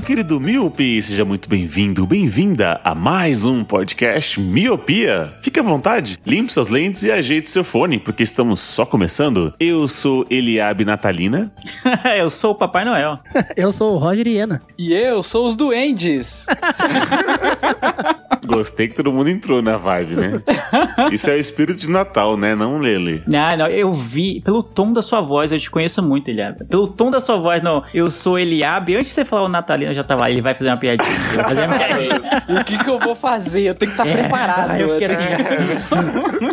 Meu querido Miope, seja muito bem-vindo, bem-vinda a mais um podcast Miopia. Fique à vontade, limpe suas lentes e ajeite seu fone, porque estamos só começando. Eu sou Eliabe Natalina. eu sou o Papai Noel. Eu sou o Roger Iena. E eu sou os duendes. Gostei que todo mundo entrou na vibe, né? Isso é o espírito de Natal, né? Não Lele. Ah, não, eu vi, pelo tom da sua voz, eu te conheço muito, Eliabe. Pelo tom da sua voz, não, eu sou Eliabe. Antes de você falar o Natalino, eu já tava, ele vai fazer uma piadinha. fazer uma piadinha. O que, que eu vou fazer? Eu tenho que estar preparado. Aí eu fiquei Eu tenho assim,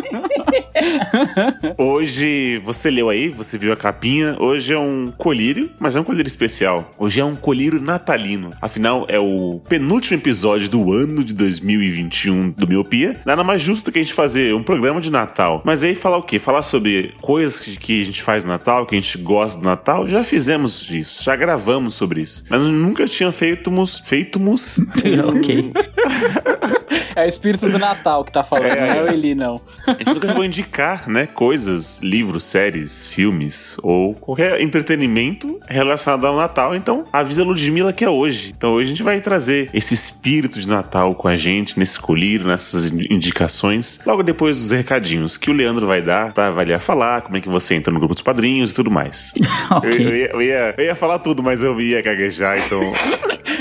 Hoje, você leu aí, você viu a capinha. Hoje é um colírio, mas é um colírio especial. Hoje é um colírio natalino. Afinal, é o penúltimo episódio do ano de 2021 do Miopia. Nada mais justo que a gente fazer um programa de Natal. Mas aí falar o quê? Falar sobre coisas que, a gente faz no Natal, que a gente gosta do Natal. Já fizemos isso, já gravamos sobre isso. Mas nunca tinha feitomos. Feitomos. ok. É o espírito do Natal que tá falando, É, não é é. o Eli, não. A gente nunca chegou a indicar, né, coisas, livros, séries, filmes ou qualquer entretenimento relacionado ao Natal. Então, avisa a Ludmilla que é hoje. Então, hoje a gente vai trazer esse espírito de Natal com a gente, nesse colírio, nessas indicações, logo depois dos recadinhos que o Leandro vai dar pra avaliar falar, como é que você entra no grupo dos padrinhos e tudo mais. Ok. Eu, eu ia, eu, ia, eu ia falar tudo, mas eu ia gaguejar, então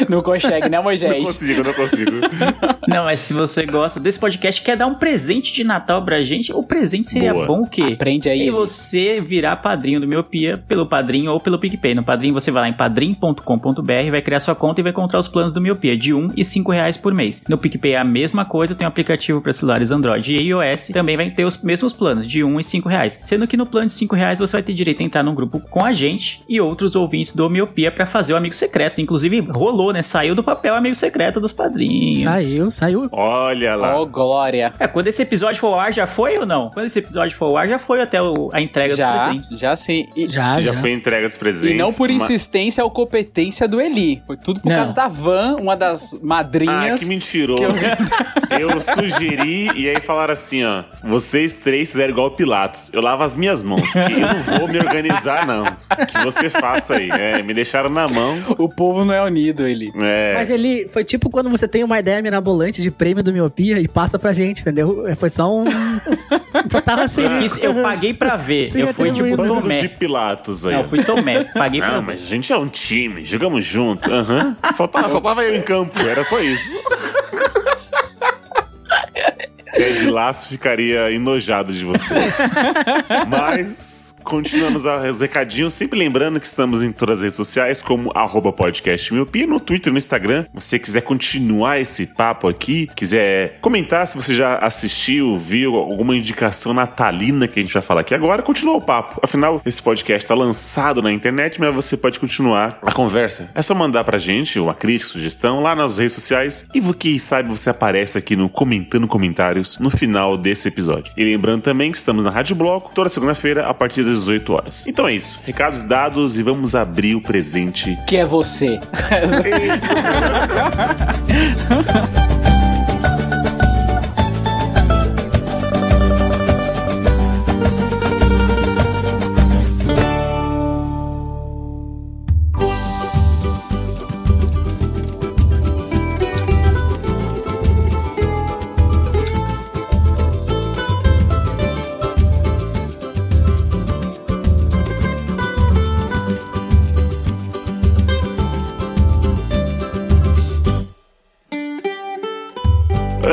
Não consegue, né, não Moisés? consigo, não consigo. Não, mas se você gosta desse podcast, quer dar um presente de Natal pra gente, o presente seria Boa. bom o quê? Aprende aí, E você virar padrinho do Miopia pelo padrinho ou pelo PicPay. No padrinho você vai lá em padrim.com.br, vai criar sua conta e vai encontrar os planos do Miopia de 1 e 5 reais por mês. No PicPay é a mesma coisa, tem um aplicativo para celulares Android e iOS, também vai ter os mesmos planos, de 1 e 5 reais. Sendo que no plano de 5 reais você vai ter direito a entrar num grupo com a gente e outros ouvintes do Miopia para fazer o amigo secreto. Inclusive, rolou, né? Saiu do papel amigo secreto dos padrinhos. Saiu, saiu. Olha lá. Ó, glória. É, quando esse episódio for ao ar, já foi ou não? Quando esse episódio for ao ar, já foi até o- a entrega dos Já, presentes. já sim. E, Já, Já já. foi entrega dos presentes. e não por mas- insistência ou competência do Eli. Foi tudo por Não. causa da Van, uma das Ah, madrinhas. que mentiroso. Eu sugeri e aí falaram assim, ó. Vocês três fizeram igual o Pilatos. Eu lavo as minhas mãos. Porque eu não vou me organizar, não. Que você faça aí. É, me deixaram na mão. O povo não é unido, Eli. É. Mas ele foi tipo quando você tem uma ideia mirabolante de prêmio do Miopia e passa pra gente, entendeu? Foi só um. só tava assim. Eu, quis- eu paguei pra ver. Sim, eu fui tipo atribuído. Bando de Tomé. Pilatos aí. Não, eu fui Tomé. Paguei pra Não, ver. mas a gente é um time, jogamos junto. Aham. Só, tava, só tava eu em campo, era só isso. Ted Laço ficaria enojado de vocês. Mas. Continuando os os recadinhos, sempre lembrando que estamos em todas as redes sociais, como arroba podcast miopia, no Twitter, no Instagram. Se você quiser continuar esse papo aqui, quiser comentar se você já assistiu, viu alguma indicação natalina que a gente vai falar aqui agora, continua o papo. Afinal, esse podcast está lançado na internet, mas você pode continuar a conversa. É só mandar pra gente uma crítica, sugestão lá nas redes sociais e quem sabe você aparece aqui no Comentando Comentários no final desse episódio. E lembrando também que estamos na Rádio Bloco toda segunda-feira a partir das 18 horas. Então é isso. Recados dados e vamos abrir o presente. Que é você.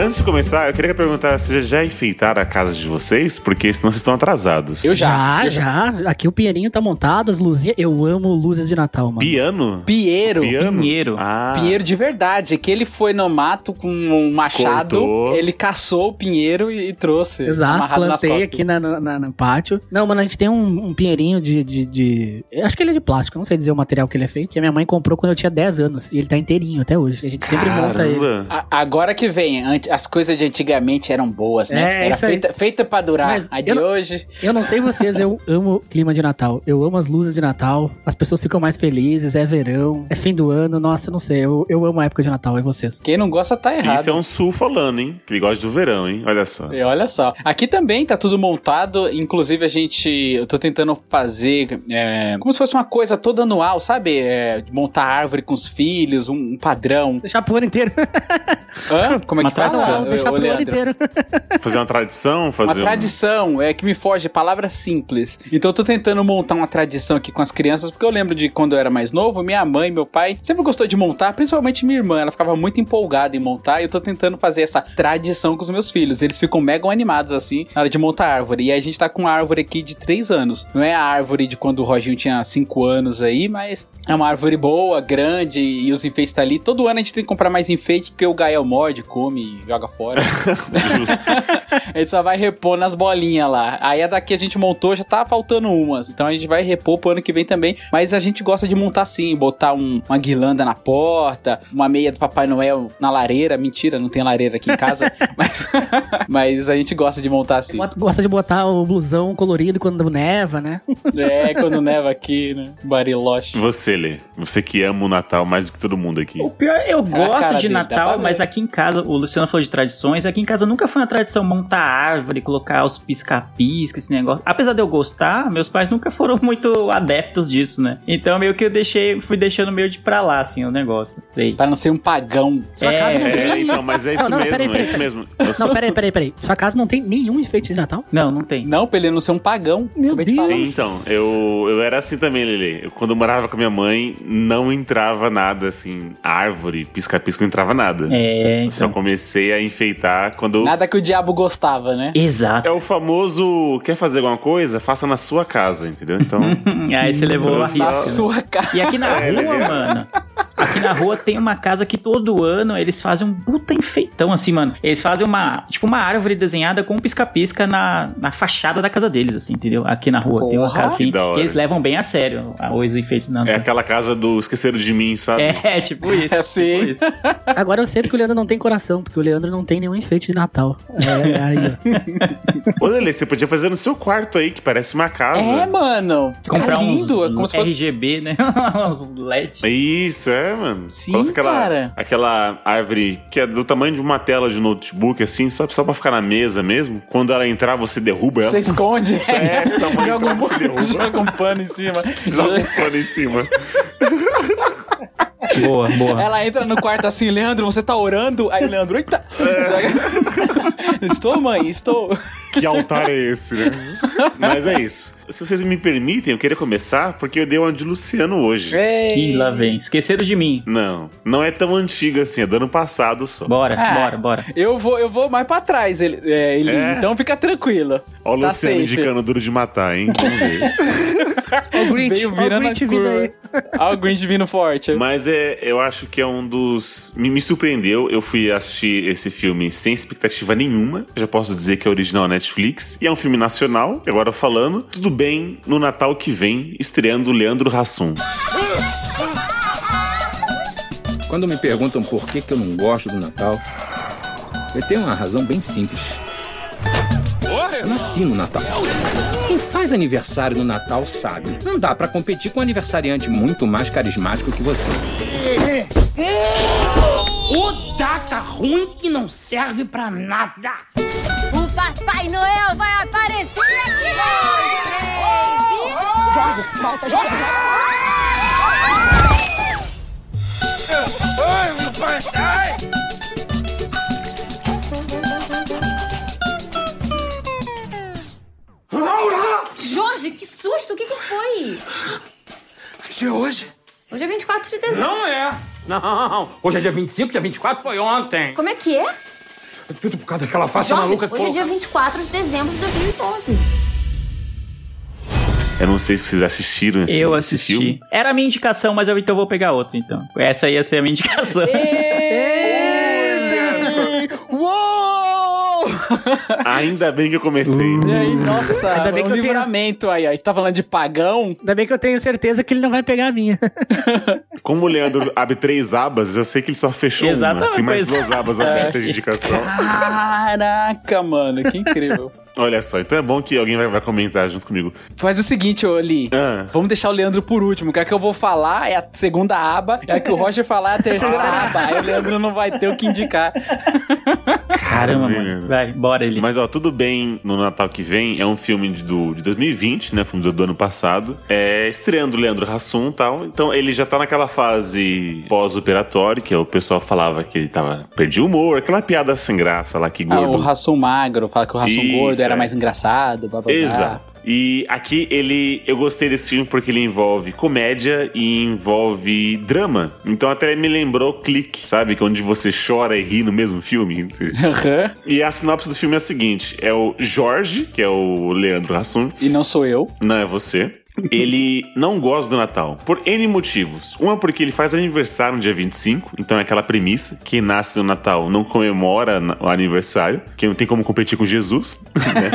Antes de começar, eu queria perguntar se já enfeitaram a casa de vocês, porque senão vocês estão atrasados. Eu já. Já, já. Aqui o Pinheirinho tá montado, as luzinhas. Eu amo luzes de Natal, mano. Piano? Piano? Pinheiro. Ah. Pinheiro de verdade, que ele foi no mato com um machado, Cortou. ele caçou o pinheiro e, e trouxe. Exato, plantei aqui na, na- no pátio. Não, mano, a gente tem um, um pinheirinho de, de, de- eu Acho que ele é de plástico, não sei dizer o material que ele é feito. Que a minha mãe comprou quando eu tinha 10 anos. E ele tá inteirinho até hoje. A gente sempre monta ele. Caramba. A- Agora que vem, as coisas de antigamente eram boas, né? É, Era feita, feita pra durar. Mas a de eu hoje. Eu não sei vocês, eu amo clima de Natal. Eu amo as luzes de Natal. As pessoas ficam mais felizes, é verão, é fim do ano. Nossa, eu não sei. Eu, eu amo a época de Natal, e vocês? Quem não gosta tá errado. Isso é um sul falando, hein? Que ele gosta do verão, hein? Olha só. E olha só. Aqui também tá tudo montado. Inclusive, a gente. Eu tô tentando fazer. é, como se fosse uma coisa toda anual, sabe? É, montar árvore com os filhos, um, um padrão. Deixar pro ano inteiro. Hã? Como é Uma que fala? Deixar ô, pro ano inteiro. Fazer uma tradição, fazer Uma um- tradição, é que me foge, palavra simples. Então eu tô tentando montar uma tradição aqui com as crianças, porque eu lembro de quando eu era mais novo, minha mãe, meu pai, sempre gostou de montar, principalmente minha irmã, ela ficava muito empolgada em montar, e eu tô tentando fazer essa tradição com os meus filhos. Eles ficam mega animados assim na hora de montar árvore. E a gente tá com uma árvore aqui de 3 anos. Não é a árvore de quando o Roginho tinha 5 anos aí, mas é uma árvore boa, grande, e os enfeites tá ali. Todo ano a gente tem que comprar mais enfeites, porque o Gael morde, come joga fora. a gente só vai repor nas bolinhas lá. Aí a daqui a gente montou, já tá faltando umas. Então a gente vai repor pro ano que vem também. Mas a gente gosta de montar assim, botar um- uma guirlanda na porta, uma meia do Papai Noel na lareira. Mentira, não tem lareira aqui em casa. mas, mas a gente gosta de montar assim. Gosta de botar o blusão colorido quando neva, né? É, quando neva aqui, né? Bariloche. Você, Lê. Você que ama o Natal mais do que todo mundo aqui. O pior, eu cara gosto de dele, Natal, mas aqui em casa, o Luciano falou de tradições, aqui em casa nunca foi uma tradição montar árvore, colocar os pisca-pisca, esse negócio. Apesar de eu gostar, meus pais nunca foram muito adeptos disso, né? Então meio que eu deixei, fui deixando meio de pra lá, assim, o negócio. Sei. Pra não ser um pagão. Sua É, casa não tem. É, então, mas é isso Não, não, mesmo, peraí, é peraí, isso peraí. mesmo. Eu sou- Não, peraí, peraí, peraí. Sua casa não tem nenhum enfeite de Natal? Não, não tem. Não, pra ele não ser um pagão. Meu Deus. Sim, então, eu, eu era assim também, Lele. Eu, quando eu morava com minha mãe, não entrava nada, assim, árvore, pisca-pisca, não entrava nada. É, Eu Só então. comecei enfeitar quando... Nada que o diabo gostava, né? Exato. É o famoso, quer fazer alguma coisa? Faça na sua casa, entendeu? Então, Aí você levou a. Na risco. né? sua cara. E aqui na É, rua, legal. mano. Aqui na rua tem uma casa que todo ano eles fazem um puta enfeitão, assim, mano. Eles fazem uma, tipo, uma árvore desenhada com um pisca-pisca na, na fachada da casa deles, assim, entendeu? Aqui na rua. Tem uma Porra, casa assim. que da hora. E eles levam bem a sério os enfeites é aquela casa do esqueceram de mim, sabe? É, tipo isso. É assim. tipo isso. Agora eu sei porque o Leandro não tem coração, porque o Leandro não tem nenhum enfeite de Natal. É, aí, ó. Ô, Lele, você podia fazer no seu quarto aí, que parece uma casa. É, mano. Comprar uns lindo. é como se fosse. RGB, né? uns LED. Isso, é, mano. Sim, Coloca aquela, cara. aquela árvore que é do tamanho de uma tela de notebook, assim, só, só pra ficar na mesa mesmo. Quando ela entrar, você derruba ela. Você esconde. É, essa mãe joga, você um, derruba. joga um pano em cima. Joga um pano em cima. Boa, boa. Ela entra no quarto assim, Leandro, você tá orando? Aí Leandro, eita! Joga- estou, mãe, estou. Que altar é esse, né? Mas é isso. Se vocês me permitem, eu queria começar porque eu dei uma de Luciano hoje. Ih, lá vem. Esqueceram de mim. Não, não é tão antiga assim, é do ano passado só. Bora, Ah. bora, bora. Eu vou, eu vou mais pra trás, ele, é, ele- É? então fica tranquilo. Ó o Tá Luciano safe. indicando duro de matar, hein? Vamos ver. Ó o Grinch, o virando Grinch a vindo aí. Olha o Grinch vindo forte. Mas é, eu acho que é um dos. Me, me surpreendeu. Eu fui assistir esse filme sem expectativa nenhuma. Já posso dizer que é original Netflix. E é um filme nacional. E agora falando, tudo bem no Natal que vem, estreando Leandro Hassum. Quando me perguntam por que, que eu não gosto do Natal, eu tenho uma razão bem simples. Eu nasci no Natal. Quem faz aniversário no Natal sabe. Não dá pra competir com um aniversariante muito mais carismático que você. O data ruim que não serve pra nada. O Papai Noel vai aparecer aqui Jorge, volta, Jorge! Jorge, que susto! O que, que foi? Que dia é hoje? Hoje é 24 de dezembro. Não é. Não. Hoje é dia 25, dia 24 foi ontem. Como é que é? Tudo por causa daquela face Jorge, maluca que hoje é dia 24 de dezembro de 2012. Eu não sei se vocês assistiram esse, Eu esse assisti. filme. Era a minha indicação, mas eu então vou pegar outra, então. Essa ia ser a minha indicação. Uou! Ainda bem que eu comecei. E aí, nossa, Ainda bem um que eu tenho- livramento aí. A gente tá falando de pagão. Ainda bem que eu tenho certeza que ele não vai pegar a minha. Como o Leandro abre três abas, eu sei que ele só fechou Exatamente, uma. Tem mais é. duas abas abertas de indicação. Caraca, mano, que incrível. Olha só, então é bom que alguém vai, vai comentar junto comigo. Faz o seguinte, ô Li. Ah. Vamos deixar o Leandro por último. Que a que eu vou falar é a segunda aba. E a que o Roger falar é a terceira aba. Aí o Leandro não vai ter o que indicar. Caramba, mano. Vai, bora ele. Mas ó, tudo bem no Natal que vem. É um filme de, do, de 2020, né? Filme do, do ano passado. É estreando o Leandro Hassum e tal. Então ele já tá naquela fase pós-operatório, que é o pessoal falava que ele tava. Perdi o humor, aquela piada sem graça lá que Ah, gordo. o Rassum magro, fala que o Rassum Isso, gordo era mais engraçado. Blá, blá, blá. Exato. E aqui ele. Eu gostei desse filme porque ele envolve comédia e envolve drama. Então até me lembrou Clique, sabe? Que é onde você chora e ri no mesmo filme. E a sinopse do filme é a seguinte: é o Jorge, que é o Leandro Hassum, E não sou eu. não é você. Ele não gosta do Natal por N motivos. Uma porque ele faz aniversário no dia 25, então é aquela premissa: quem nasce no Natal não comemora o aniversário, que não tem como competir com Jesus, né?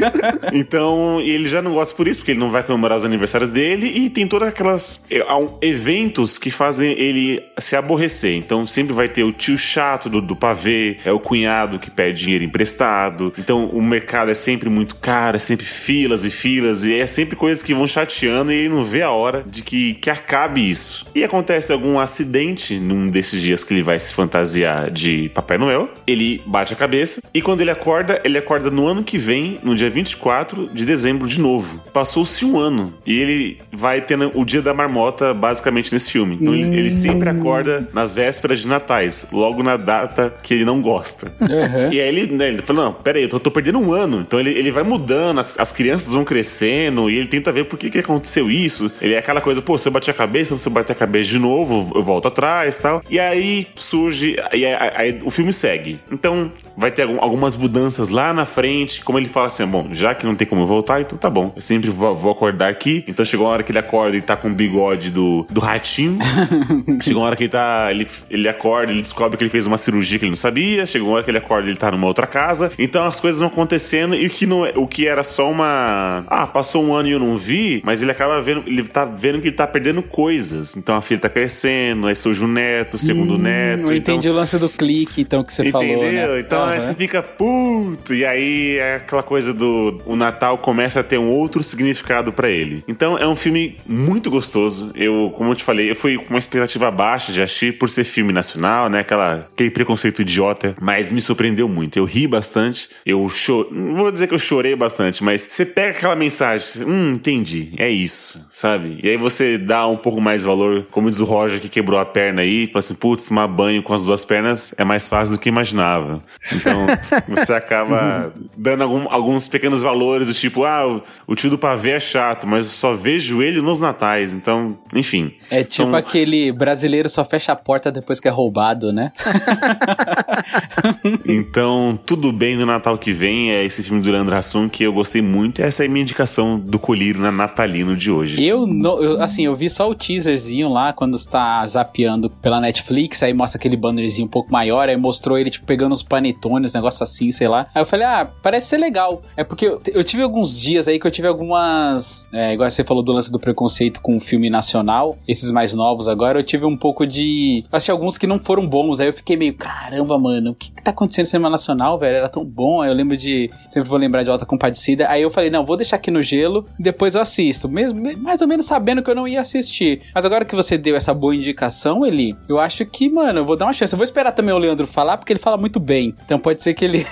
então, ele já não gosta por isso, porque ele não vai comemorar os aniversários dele e tem todas aquelas eh, eventos que fazem ele se aborrecer. Então, sempre vai ter o tio chato do, do pavê, é o cunhado que pede dinheiro emprestado. Então, o mercado é sempre muito caro, é sempre filas e filas, e é sempre coisas que vão chateando e ele não vê a hora de que, que acabe isso. E acontece algum acidente num desses dias que ele vai se fantasiar de Papai Noel, ele bate a cabeça e quando ele acorda, ele acorda no ano que vem, no dia 24 de dezembro de novo. Passou-se um ano e ele vai tendo o dia da marmota basicamente nesse filme. Então ele, ele sempre acorda nas vésperas de natais, logo na data que ele não gosta. E aí ele, né, ele fala, não, peraí, eu tô, tô perdendo um ano. Então ele, ele vai mudando, as, as crianças vão crescendo e ele tenta ver por que, que aconteceu isso. Ele é aquela coisa, pô, se eu a cabeça, se eu bater a cabeça de novo, eu volto atrás tal. E aí surge, e aí, aí o filme segue. Então vai ter algum- algumas mudanças lá na frente, como ele fala assim, bom, já que não tem como eu voltar, então tá bom. Eu sempre vou, acordar aqui. Então chegou a hora que ele acorda e tá com o bigode do, do ratinho. chegou a hora que ele tá, ele, ele acorda, ele descobre que ele fez uma cirurgia que ele não sabia. Chegou a hora que ele acorda e ele tá numa outra casa. Então as coisas vão acontecendo e o que, não, é- o que era só uma... Ah, passou um ano e eu não vi, mas ele acaba vendo, ele tá vendo que ele tá perdendo coisas. Então a filha tá crescendo, aí surge o neto, o segundo neto. Não então... entendi o lance do clique, então, que você falou, Entendeu? né? Então Aham. você fica puto. E aí é aquela coisa do. O Natal começa a ter um outro significado pra ele. Então é um filme muito gostoso. Eu, como eu te falei, eu fui com uma expectativa baixa de assistir por ser filme nacional, né? Aquela, aquele preconceito idiota. Mas me surpreendeu muito. Eu ri bastante. Eu chorei. Não vou dizer que eu chorei bastante, mas você pega aquela mensagem. Hum, entendi. É isso, sabe? E aí você dá um pouco mais valor, como diz o Roger que quebrou a perna aí, fala assim: putz, tomar banho com as duas pernas é mais fácil do que imaginava. Então, você acaba dando algum- alguns pequenos valores, do tipo, ah, o, tio do pavê é chato, mas eu só vejo ele nos natais. Então, enfim. É tipo São- aquele brasileiro só fecha a porta depois que é roubado, né? Então, tudo bem no Natal que vem. É esse filme do Leandro Hassum que eu gostei muito. Essa é a minha indicação do colírio na natalino de hoje. Eu, eu, assim, eu vi só o teaserzinho lá quando está zapeando pela Netflix, aí mostra aquele bannerzinho um pouco maior, aí mostrou ele, tipo, pegando uns panetones, negócio assim, sei lá. Aí eu falei, ah, parece ser legal. É porque eu, eu tive alguns dias aí que eu tive algumas. É, igual você falou do lance do preconceito com o filme nacional, esses mais novos agora, eu tive um pouco de. Achei alguns que não foram bons, aí eu fiquei meio, caramba, mano, o que, que tá acontecendo no cinema nacional, velho? Era tão bom. Aí eu lembro de. Sempre vou lembrar de Alta Compadecida. Aí eu falei, não, vou deixar aqui no gelo, depois eu assisto. Mesmo, mais ou menos sabendo que eu não ia assistir. Mas agora que você deu essa boa indicação, Eli, eu acho que, mano, eu vou dar uma chance. Eu vou esperar também o Leandro falar, porque ele fala muito bem. Então pode ser que ele.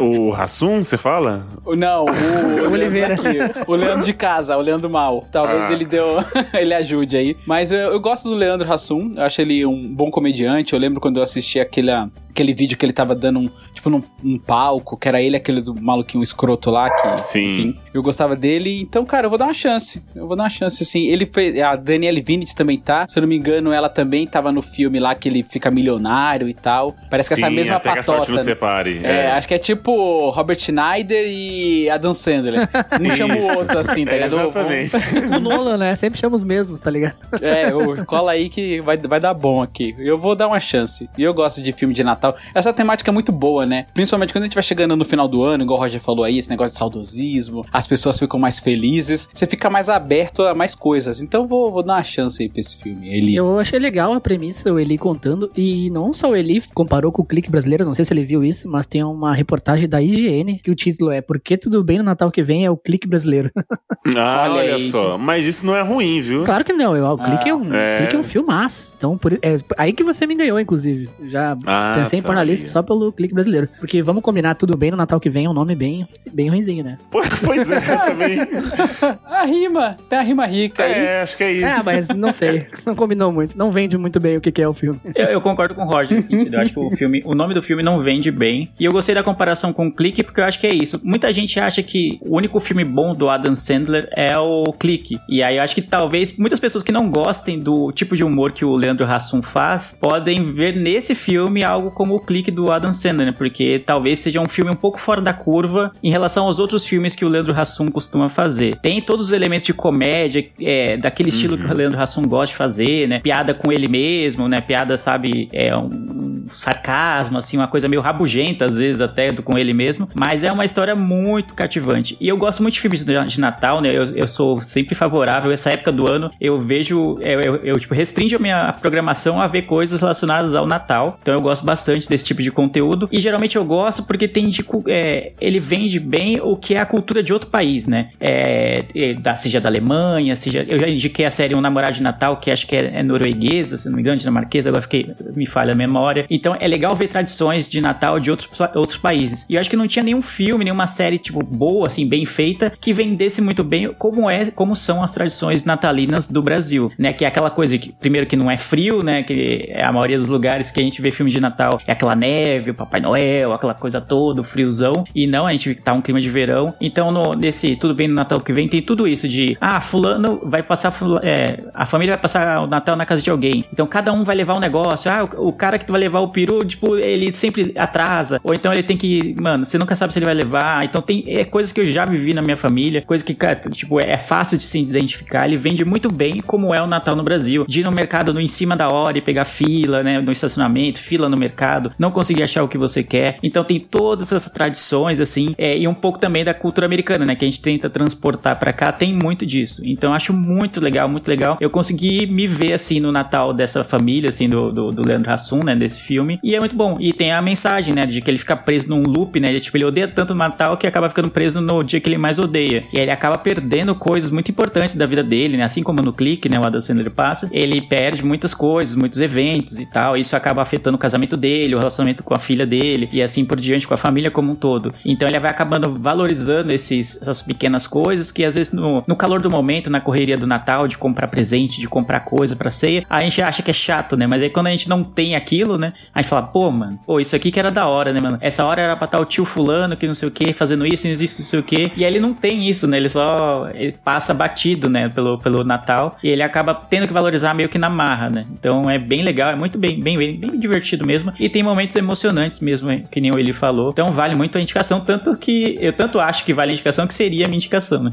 O Hassum, você fala? Não, o, o Oliveira. Leandro aqui, o Leandro de casa, o Leandro mal. Talvez Ah. ele deu, ele ajude aí. Mas eu, eu gosto do Leandro Hassum, eu acho ele um bom comediante. Eu lembro quando eu assisti aquele, aquele vídeo que ele tava dando um, tipo, num, num palco, que era ele, aquele do maluquinho escroto lá, que, Sim. enfim, eu gostava dele. Então, cara, eu vou dar uma chance. Eu vou dar uma chance, assim. Ele fez, a Danielle Vinitz também tá, se eu não me engano, ela também tava no filme lá que ele fica milionário e tal. Parece que essa Sim, mesma até que a sorte patota. né? separe. É, acho que é tipo Robert Schneider e Adam Sandler. Um chama o outro, assim, tá É, ligado? exatamente. O Nolan, né? Sempre chama os mesmos, tá ligado? É, ô, cola aí que vai, vai dar bom aqui. Eu vou dar uma chance. E eu gosto de filme de Natal. Essa temática é muito boa, né? Principalmente quando a gente vai chegando no final do ano, igual o Roger falou aí, esse negócio de saudosismo, as pessoas ficam mais felizes, você fica mais aberto a mais coisas. Então vou, vou dar uma chance aí pra esse filme. Ele. Eu achei legal a premissa, o Eli contando. E não só o Eli comparou com o clique brasileiro, não sei se ele viu isso, mas tem uma reportagem da IGN que o título é Por que tudo bem no Natal que vem é o clique brasileiro. Ah, Olha olha, só. Mas isso não é ruim, viu? claro que não, eu, o clique é um, é. clique é um filmaço. Então, por, é aí que você me ganhou, inclusive. Já Ah, pensei em tá pôr na lista aí. só pelo clique brasileiro. Porque vamos combinar tudo bem no Natal que vem, é um nome bem, bem ruimzinho, né? Pois é, também. A rima, tem a rima rica aí. É, acho que é isso. É, mas não sei. Não combinou muito. Não vende muito bem o que que é o filme. Eu, eu concordo com o Roger nesse sentido. Eu acho que o filme, o nome do filme não vende bem. E eu gostei da comparação com o Clique, porque eu acho que é isso. Muita gente acha que o único filme bom do Adam Sandler é o Clique. E aí eu acho que talvez muitas pessoas que não gostem do tipo de humor que o Leandro Hassum faz podem ver nesse filme algo como o Clique do Adam Sandler, né? Porque talvez seja um filme um pouco fora da curva em relação aos outros filmes que o Leandro Hassum costuma fazer. Tem todos os elementos de comédia, é, daquele estilo que o Leandro Hassum gosta de fazer, né? Piada com ele mesmo, né? Piada, sabe, é um, um sarcasmo, assim, uma coisa meio rabugenta, às vezes, até do, com ele mesmo. Mas é uma história muito cativante. E eu gosto muito de filmes de, de Natal, né? Eu, eu sou sempre favorável. Essa época do ano, eu vejo, eu, eu, eu, tipo, restringo a minha programação a ver coisas relacionadas ao Natal. Então eu gosto bastante desse tipo de conteúdo. E geralmente eu gosto porque tem de, é, ele vende bem o que é a cultura de outro país, né? É, é, da, seja da Alemanha, seja. Eu já indiquei a série Um Namorado de Natal, que acho que é, é norueguesa, se não me engano, dinamarquesa, agora fiquei, me falha a memória. Então é legal ver tradições de Natal de outros, outros países. E eu acho que não tinha nenhum filme, nenhuma série, tipo, boa, assim, bem feita, que vendesse muito bem como é, como são as tradições natalinas do Brasil, né? Que é aquela coisa que, primeiro, que não é frio, né? Que é a maioria dos lugares que a gente vê filme de Natal é aquela neve, o Papai Noel, aquela coisa toda, o friozão. E não, a gente tá um clima de verão. Então, no, nesse Tudo Bem no Natal que vem, tem tudo isso de, ah, fulano vai passar, é, a família vai passar o Natal na casa de alguém. Então, cada um vai levar um negócio. Ah, o, o cara que vai levar o peru, tipo, ele sempre atrasa. Ou então ele tem que, mano, você nunca sabe se ele vai levar. Então, tem é, coisas que eu já vivi na minha família, coisa que, tipo, é fácil de se identificar. Ele vende muito bem como é o Natal no Brasil. De ir no mercado no em cima da hora e pegar fila, né, no estacionamento, fila no mercado, não conseguir achar o que você quer. Então, tem todas essas tradições, assim, é, e um pouco também da cultura americana, né, que a gente tenta transportar pra cá, tem muito disso. Então, acho muito legal, muito legal. Eu consegui me ver, assim, no Natal dessa família, assim, do, do, do Leandro Hassum, né, desse filme. E é muito bom. E tem a mensagem, né, de que ele fica preso num loop, né, de, tipo, ele odeia tanto o Natal que acaba ficando preso no dia que ele mais odeia. E ele acaba perdendo coisas muito importantes da vida dele, né, assim como no clique, né, o Adam Sandler passa, ele perde muitas coisas, muitos eventos e tal. Isso acaba afetando o casamento dele, o relacionamento com a filha dele e assim por diante, com a família como um todo. Então ele vai acabando valorizando esses, essas pequenas coisas que às vezes no, no calor do momento, na correria do Natal, de comprar presente, de comprar coisa pra ceia, a gente acha que é chato, né? Mas aí quando a gente não tem aquilo, né? A gente fala, pô, mano, pô, isso aqui que era da hora, né, mano? Essa hora era pra estar o tio fulano que não sei o que, fazendo isso, isso, não sei o que. E aí ele não tem isso, né? Ele só ele passa batido, né, pelo, pelo Natal. E ele acaba tendo que valorizar meio que na marra, né? Então é bem legal, é muito bem, bem, bem, bem divertido mesmo. E tem momentos emocionantes mesmo, que nem ele falou. Então vale muito a indicação, tanto que eu tanto acho que vale a indicação que seria a minha indicação, né?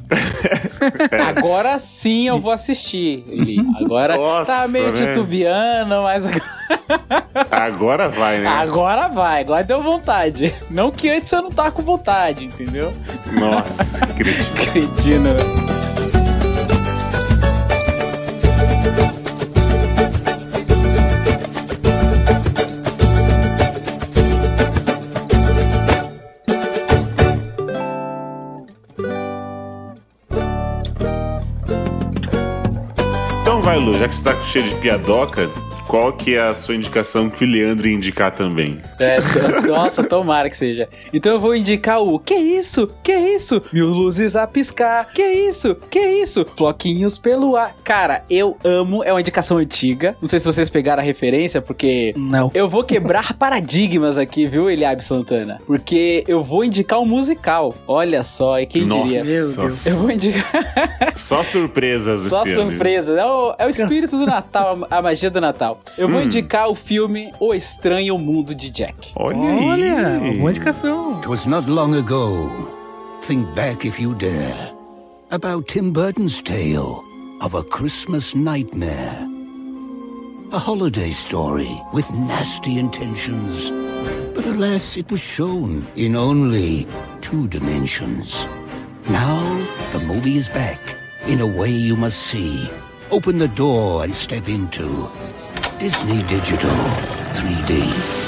Agora sim eu vou assistir. Eli. Agora Nossa, tá meio né? titubeando, mas Agora vai, né? agora vai. Agora deu vontade. Não que antes eu não tava com vontade, entendeu? Nossa, que cretino. Cretino. Já que você tá cheio de piadoca, qual que é a sua indicação que o Leandro ia indicar também? É, nossa, tomara que seja. Então eu vou indicar o Que isso? Que isso? Mil luzes a piscar. Que isso? Que isso? Floquinhos pelo ar. Cara, eu amo. É uma indicação antiga. Não sei se vocês pegaram a referência, porque Não. eu vou quebrar paradigmas aqui, viu, Eliabe Santana? Porque eu vou indicar um musical. Olha só, e quem diria? Meu Deus. Eu vou indicar. Só surpresas Só esse ano. surpresa. É o, é o espírito do Natal, a magia do Natal. Eu Hum. vou indicar o filme O Estranho Mundo de Jack. Olha, Olha, aí. boa indicação. It was not long ago. Think back if you dare. About Tim Burton's tale of a Christmas nightmare. A holiday story with nasty intentions. But alas, it was shown in only two dimensions. Now, the movie is back in a way you must see. Open the door and step into Disney Digital 3D.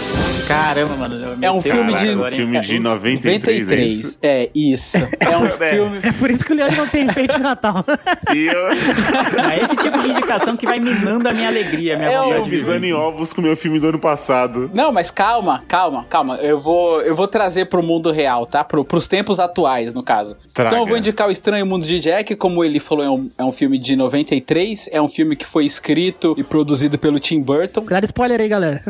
Caramba, mano. É um filme de- agora? Filme de 93, é isso? É, isso. É um filme. É por isso que o Leandro não tem enfeite de Natal. E eu, É esse tipo de indicação que vai minando a minha alegria, a minha É vontade eu pisando em ovos com o meu filme do ano passado. Não, mas calma, calma, calma. Eu vou, eu vou trazer pro mundo real, tá? Pro, pros tempos atuais, no caso. Traga. Então eu vou indicar o Estranho Mundo de Jack, como ele falou, é um, é um filme de 93. É um filme que foi escrito e produzido pelo Tim Burton. Cuidado, spoiler aí, galera.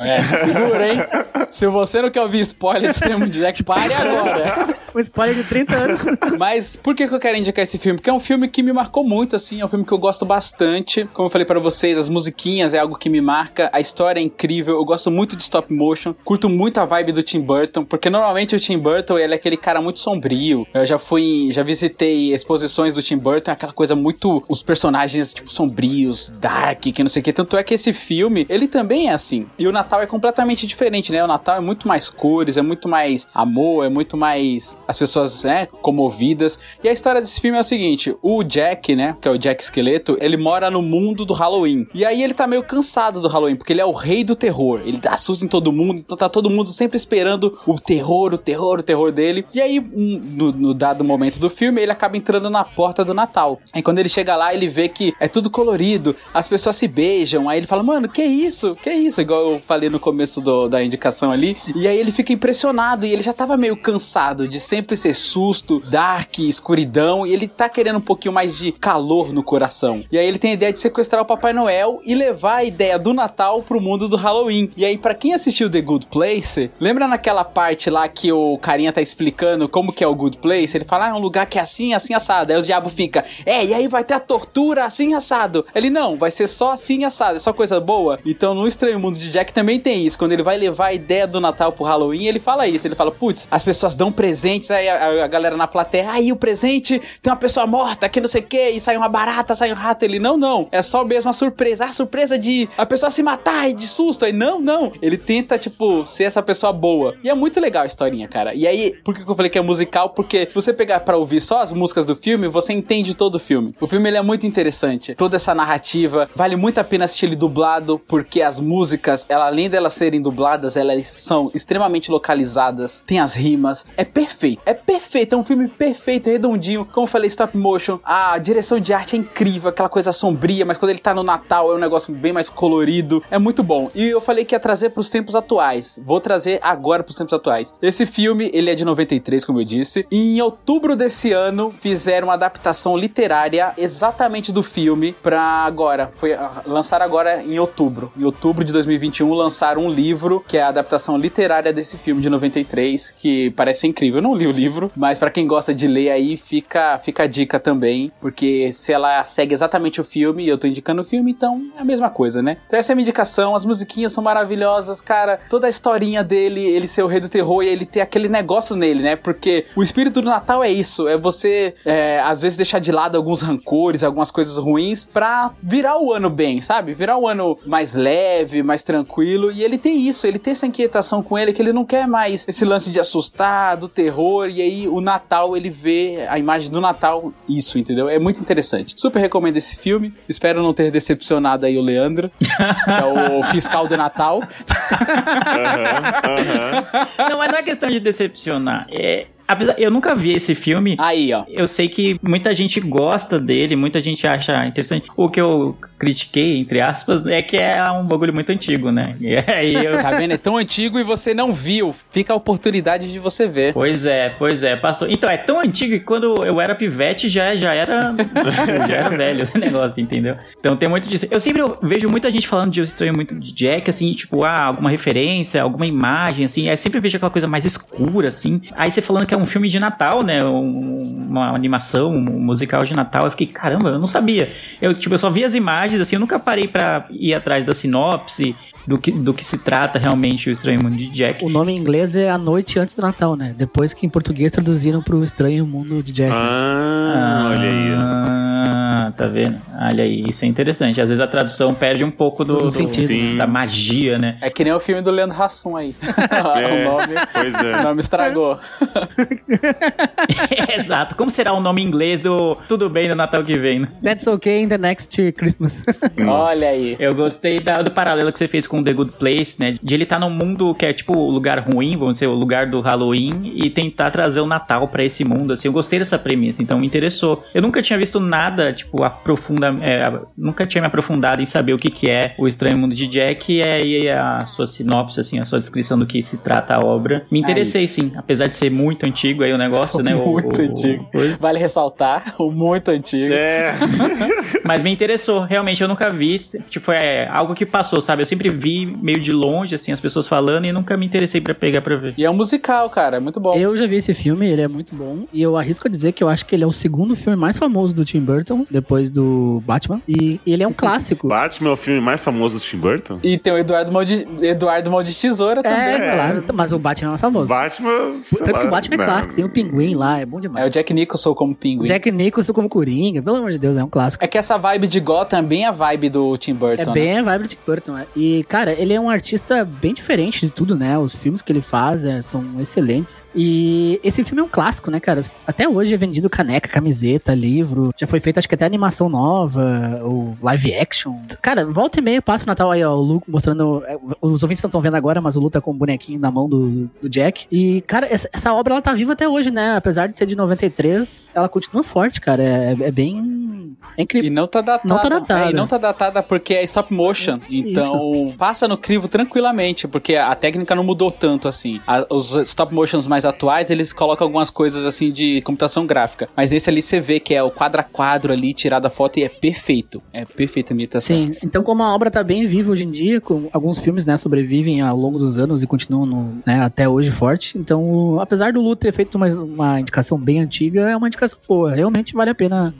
É, segura, hein? Se você não quer ouvir spoiler de Mundo de Jack, pare agora. Um spoiler de 30 anos. Mas por que, que eu quero indicar esse filme? Porque é um filme que me marcou muito, assim, é um filme que eu gosto bastante. Como eu falei pra vocês, as musiquinhas é algo que me marca, a história é incrível, eu gosto muito de stop motion, curto muito a vibe do Tim Burton, porque normalmente o Tim Burton, ele é aquele cara muito sombrio. Eu já fui, já visitei exposições do Tim Burton, é aquela coisa muito, os personagens, tipo, sombrios, dark, que não sei o que, tanto é que esse filme, ele também é assim. E o Natal é completamente diferente, né? O Natal é muito mais cores, é muito mais amor, é muito mais as pessoas, né, comovidas. E a história desse filme é o seguinte: o Jack, né, que é o Jack Esqueleto, ele mora no mundo do Halloween. E aí ele tá meio cansado do Halloween, porque ele é o rei do terror. Ele dá susto em todo mundo, então tá todo mundo sempre esperando o terror, o terror, o terror dele. E aí, um, no, no dado momento do filme, ele acaba entrando na porta do Natal. Aí quando ele chega lá, ele vê que é tudo colorido, as pessoas se beijam. Aí ele fala, mano, que isso? Que isso? Igual eu falei no começo do- da indicação ali. E aí ele fica impressionado e ele já tava meio cansado de sempre ser susto, dark, escuridão. E ele tá querendo um pouquinho mais de calor no coração. E aí ele tem a ideia de sequestrar o Papai Noel e levar a ideia do Natal pro mundo do Halloween. E aí, pra quem assistiu The Good Place, lembra naquela parte lá que o carinha tá explicando como que é o Good Place? Ele fala, ah, é um lugar que é assim, assim, assado. Aí os diabo fica, é, e aí vai ter a tortura assim, assado. Ele, não, vai ser só assim, assado, é só coisa boa. Então, no Estranho Mundo de Jack também tem isso. Quando ele vai levar a ideia do Natal pro Halloween, ele fala isso. Ele fala, putz, as pessoas dão presentes, aí a, a galera na plateia, aí o presente tem uma pessoa morta, que não sei o que, e sai uma barata, sai um rato. Ele, não, não, é só mesmo a surpresa. Ah, surpresa de a pessoa se matar e de susto. Aí, não, não. Ele tenta, tipo, ser essa pessoa boa. E é muito legal a historinha, cara. E aí, por que eu falei que é musical? Porque se você pegar pra ouvir só as músicas do filme, você entende todo o filme. O filme, ele é muito interessante. Toda essa narrativa, vale muito a pena assistir ele dublado, porque as músicas, ela, além delas serem dubladas, elas são extremamente localizadas, tem as rimas, é perfeito, é perfeito, é um filme perfeito, redondinho, como eu falei, stop motion, a direção de arte é incrível, aquela coisa sombria, mas quando ele tá no Natal é um negócio bem mais colorido, é muito bom. E eu falei que ia trazer pros tempos atuais, vou trazer agora pros tempos atuais. Esse filme, ele é de 93, como eu disse, e em outubro desse ano fizeram uma adaptação literária exatamente do filme pra agora, foi ah, lançar agora em outubro. Em outubro de 2021 lançaram um livro que é a adaptação literária desse filme de 93, que parece incrível. Eu não li o livro, mas pra quem gosta de ler aí, fica, fica a dica também, porque se ela segue exatamente o filme, e eu tô indicando o filme, então é a mesma coisa, né? Então essa é a minha indicação, as musiquinhas são maravilhosas, cara, toda a historinha dele, ele ser o rei do terror e ele ter aquele negócio nele, né? Porque o espírito do Natal é isso, é você, é, às vezes, deixar de lado alguns rancores, algumas coisas ruins, pra virar o ano bem, sabe? Virar o ano mais leve, mais tranquilo, e ele tem isso, ele tem essa inquietação com ele, que ele não quer mais esse lance de assustar, do terror, e aí o Natal, ele vê a imagem do Natal, isso, entendeu? É muito interessante. Super recomendo esse filme, espero não ter decepcionado aí o Leandro, que é o fiscal de Natal. Não, mas não é questão de decepcionar. É, apesar, eu nunca vi esse filme. Aí, ó. Eu sei que muita gente gosta dele, muita gente acha interessante. O que eu critiquei, entre aspas, é que é um bagulho muito antigo, né? E aí eu... Tá vendo? É tão antigo e você não viu. Fica a oportunidade de você ver. Pois é, pois é, passou. Então, é tão antigo que quando eu era pivete já, já era. já era velho o negócio, entendeu? Então tem muito disso. Eu sempre vejo muita gente falando de Eu Estranho Muito de Jack, assim, tipo, ah, alguma referência, alguma imagem, assim. Aí sempre vejo aquela coisa mais escura, assim. Aí você falando que é um filme de Natal, né? Um, uma animação, um musical de Natal. Eu fiquei, caramba, eu não sabia. Eu, tipo, eu só vi as imagens, assim, eu nunca parei pra ir atrás da sinopse, do que, do que se trata realmente o Estranho Mundo de Jack. O nome em inglês é A Noite Antes do Natal, né? Depois que em português traduziram pro Estranho Mundo de Jack. Ah, olha aí. Ah, tá vendo? Olha aí, isso é interessante. Às vezes a tradução perde um pouco do, Do do- sentido. Sim. da magia, né? É que nem o filme do Leandro Hassum aí. É, o nome, pois é. o nome estragou. Exato. Como será o nome em inglês do Tudo Bem no Natal que vem, né? That's okay in the next Christmas. Olha aí. Eu gostei da- do paralelo que você fez com The Good Place, né? De ele estar num mundo que é tipo o lugar ruim, vamos dizer, o lugar do Halloween, e tentar trazer o Natal pra esse mundo, assim. Eu gostei dessa premissa, então me interessou. Eu nunca tinha visto nada, tipo, aprofunda... é, nunca tinha me aprofundado em saber o que que é o Estranho Mundo de Jack, e aí a sua sinopse, assim, a sua descrição do que se trata a obra. Me interessei, sim. Apesar de ser muito antigo aí o negócio, né? Muito o- antigo. o- Vale ressaltar, o muito antigo. É. Mas me interessou, realmente eu nunca vi. Tipo, é algo que passou, sabe? Eu sempre vi meio de longe, assim, as pessoas falando e nunca me interessei pra pegar pra ver. E é um musical, cara, é muito bom. Eu já vi esse filme, ele é muito bom. E eu arrisco a dizer que eu acho que ele é o segundo filme mais famoso do Tim Burton, depois do Batman. E ele é um clássico. Batman é o filme mais famoso do Tim Burton? E tem o Eduardo Mão de, Eduardo Mão de Tesoura também. É, claro. Mas o Batman é mais famoso. Batman. Tanto que lá, o Batman é não. clássico, tem o Pinguim lá, é bom É demais. o Jack Nicholson como pinguim. Jack Nicholson como Coringa, pelo amor de Deus, é um clássico. É que essa vibe de Gotham é bem a vibe do Tim Burton. É né? bem a vibe do Tim Burton. é. E, cara, ele é um artista bem diferente de tudo, né? Os filmes que ele faz é, são excelentes. E esse filme é um clássico, né, cara? Até hoje é vendido caneca, camiseta, livro. Já foi feita, acho que até animação nova, ou live action. Cara, volta e meia passa o Natal aí, ó. O Lu mostrando. é, Os ouvintes não estão vendo agora, mas o Lu tá com o bonequinho na mão do, do Jack. E, cara, essa, essa obra ela tá viva até hoje, né? Apesar de ser de 93, ela continua forte, cara. É, é bem. É incrível. E não tá datada. Não tá datada. É, e não tá datada porque é stop motion. Então, passa no crivo tranquilamente, porque a técnica não mudou tanto assim. A- os stop motions mais atuais, eles colocam algumas coisas assim de computação gráfica. Mas nesse ali você vê que é o quadro a quadro ali, tirada a foto e é perfeito. É perfeita a imitação. Sim, então como a obra tá bem viva hoje em dia, com alguns filmes, né, sobrevivem ao longo dos anos e continuam no, né, até hoje forte. Então, apesar do Lu ter feito uma, uma indicação bem antiga, é uma indicação boa. Realmente vale a pena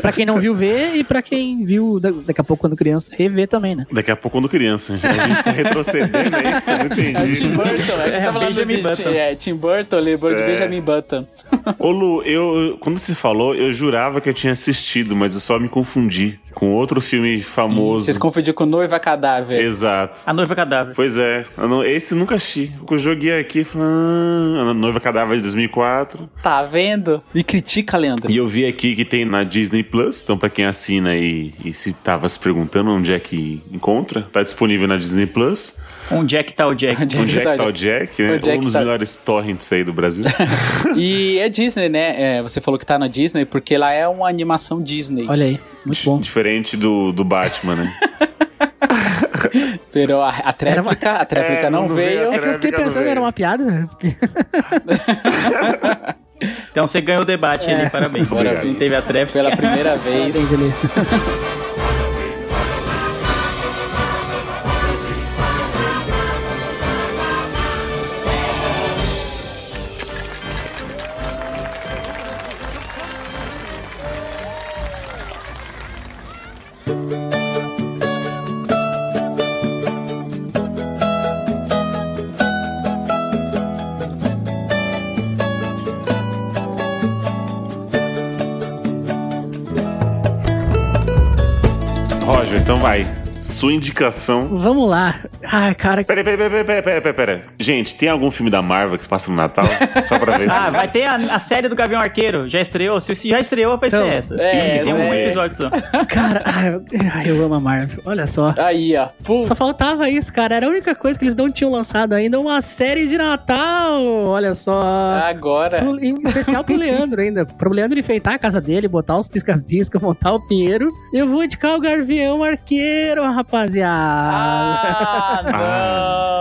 pra quem não viu ver e pra quem viu da- daqui a pouco quando criança rever também, né? Daqui a pouco quando criança. A gente tá retrocedendo, é isso? Eu não É o Tim entendi. Burton, a gente É, tá falando Benjamin de, Button. É, Tim Burton, lembrou de É. Benjamin Button. Ô Lu, eu, quando você falou, eu jurava que eu tinha assistido, mas eu só me confundi com outro filme famoso. Você se confundiu com Noiva Cadáver. Exato. A Noiva Cadáver. Pois é, não- esse nunca assisti. Eu joguei aqui e falei, ah, a Noiva Cadáver de 2004. Tá vendo? Me critica, Leandro. E eu vi aqui que tem na Disney Plus, então pra quem assina e, e se tava se perguntando onde é que encontra, tá disponível na Disney Plus. Onde é que tá o Jack? Onde Onde é que tá o Jack, né? Jack um dos tá- melhores torrents aí do Brasil. E é Disney, né? É, você falou que tá na Disney porque ela é uma animação Disney. Olha aí, muito bom. Diferente do, do Batman, né? Pero a, a tréplica, a tréplica É, não, não veio. veio É que eu fiquei pensando, era uma piada, né? Então você ganhou o debate ali, parabéns. Obrigado. Não teve a tréplica. Pela primeira vez. Parabéns, ele. Sua indicação. Vamos lá. Ai, cara. Peraí, peraí, peraí, peraí, peraí, peraí, peraí. Gente, tem algum filme da Marvel que se passa no Natal? Só pra ver se. Ah, vai ter a, a série do Gavião Arqueiro. Já estreou? Se se já estreou, vai ser Então, essa. é, tem um é. episódio só. Cara, ai, eu- amo a Marvel. Olha só. Aí, ó. Pô, Só faltava isso, cara. Era a única coisa que eles não tinham lançado ainda, uma série de Natal. Olha só. agora. Pro- em especial pro Leandro ainda. Pro Leandro enfeitar a casa dele, botar os pisca-pisca, montar o pinheiro. Eu vou indicar o Garvião Arqueiro, rapaziada. Ah, não.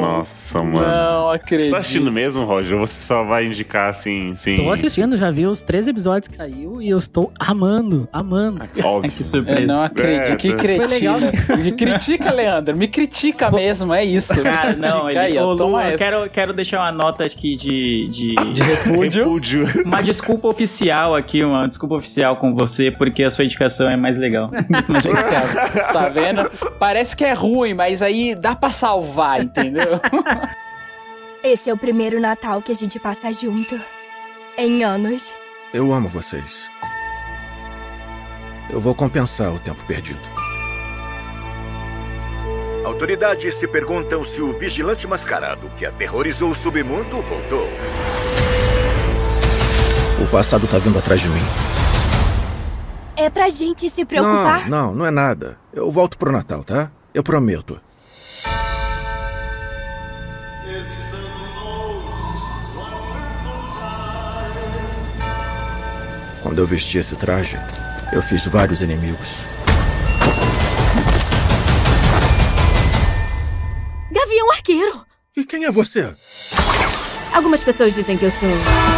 Nossa, mano. Não Você acredito. tá assistindo mesmo, Roger? Ou você só vai indicar assim, sim? Tô assistindo, já vi os três episódios que saiu e eu estou amando, amando. Óbvio. Que surpresa. Eu não acredito. É, que cretina. Legal. Me critica, Leandro. Me critica mesmo, é isso. Cara, não, ele, aí, ô, Lu, eu quero, quero deixar uma nota aqui de, de, De repúdio. Repúdio. Uma desculpa oficial aqui, uma desculpa oficial com você, porque a sua indicação é mais legal. É Cara, tá vendo? Parece que é ruim, mas aí dá pra salvar, entendeu? Esse é o primeiro Natal que a gente passa junto. Em anos. Eu amo vocês. Eu vou compensar o tempo perdido. Autoridades se perguntam se o vigilante mascarado que aterrorizou o submundo voltou. O passado tá vindo atrás de mim. É pra gente se preocupar. Não, não, não é nada. Eu volto pro Natal, tá? Eu prometo. Quando eu vesti esse traje, eu fiz vários inimigos. Gavião Arqueiro! E quem é você? Algumas pessoas dizem que eu sou.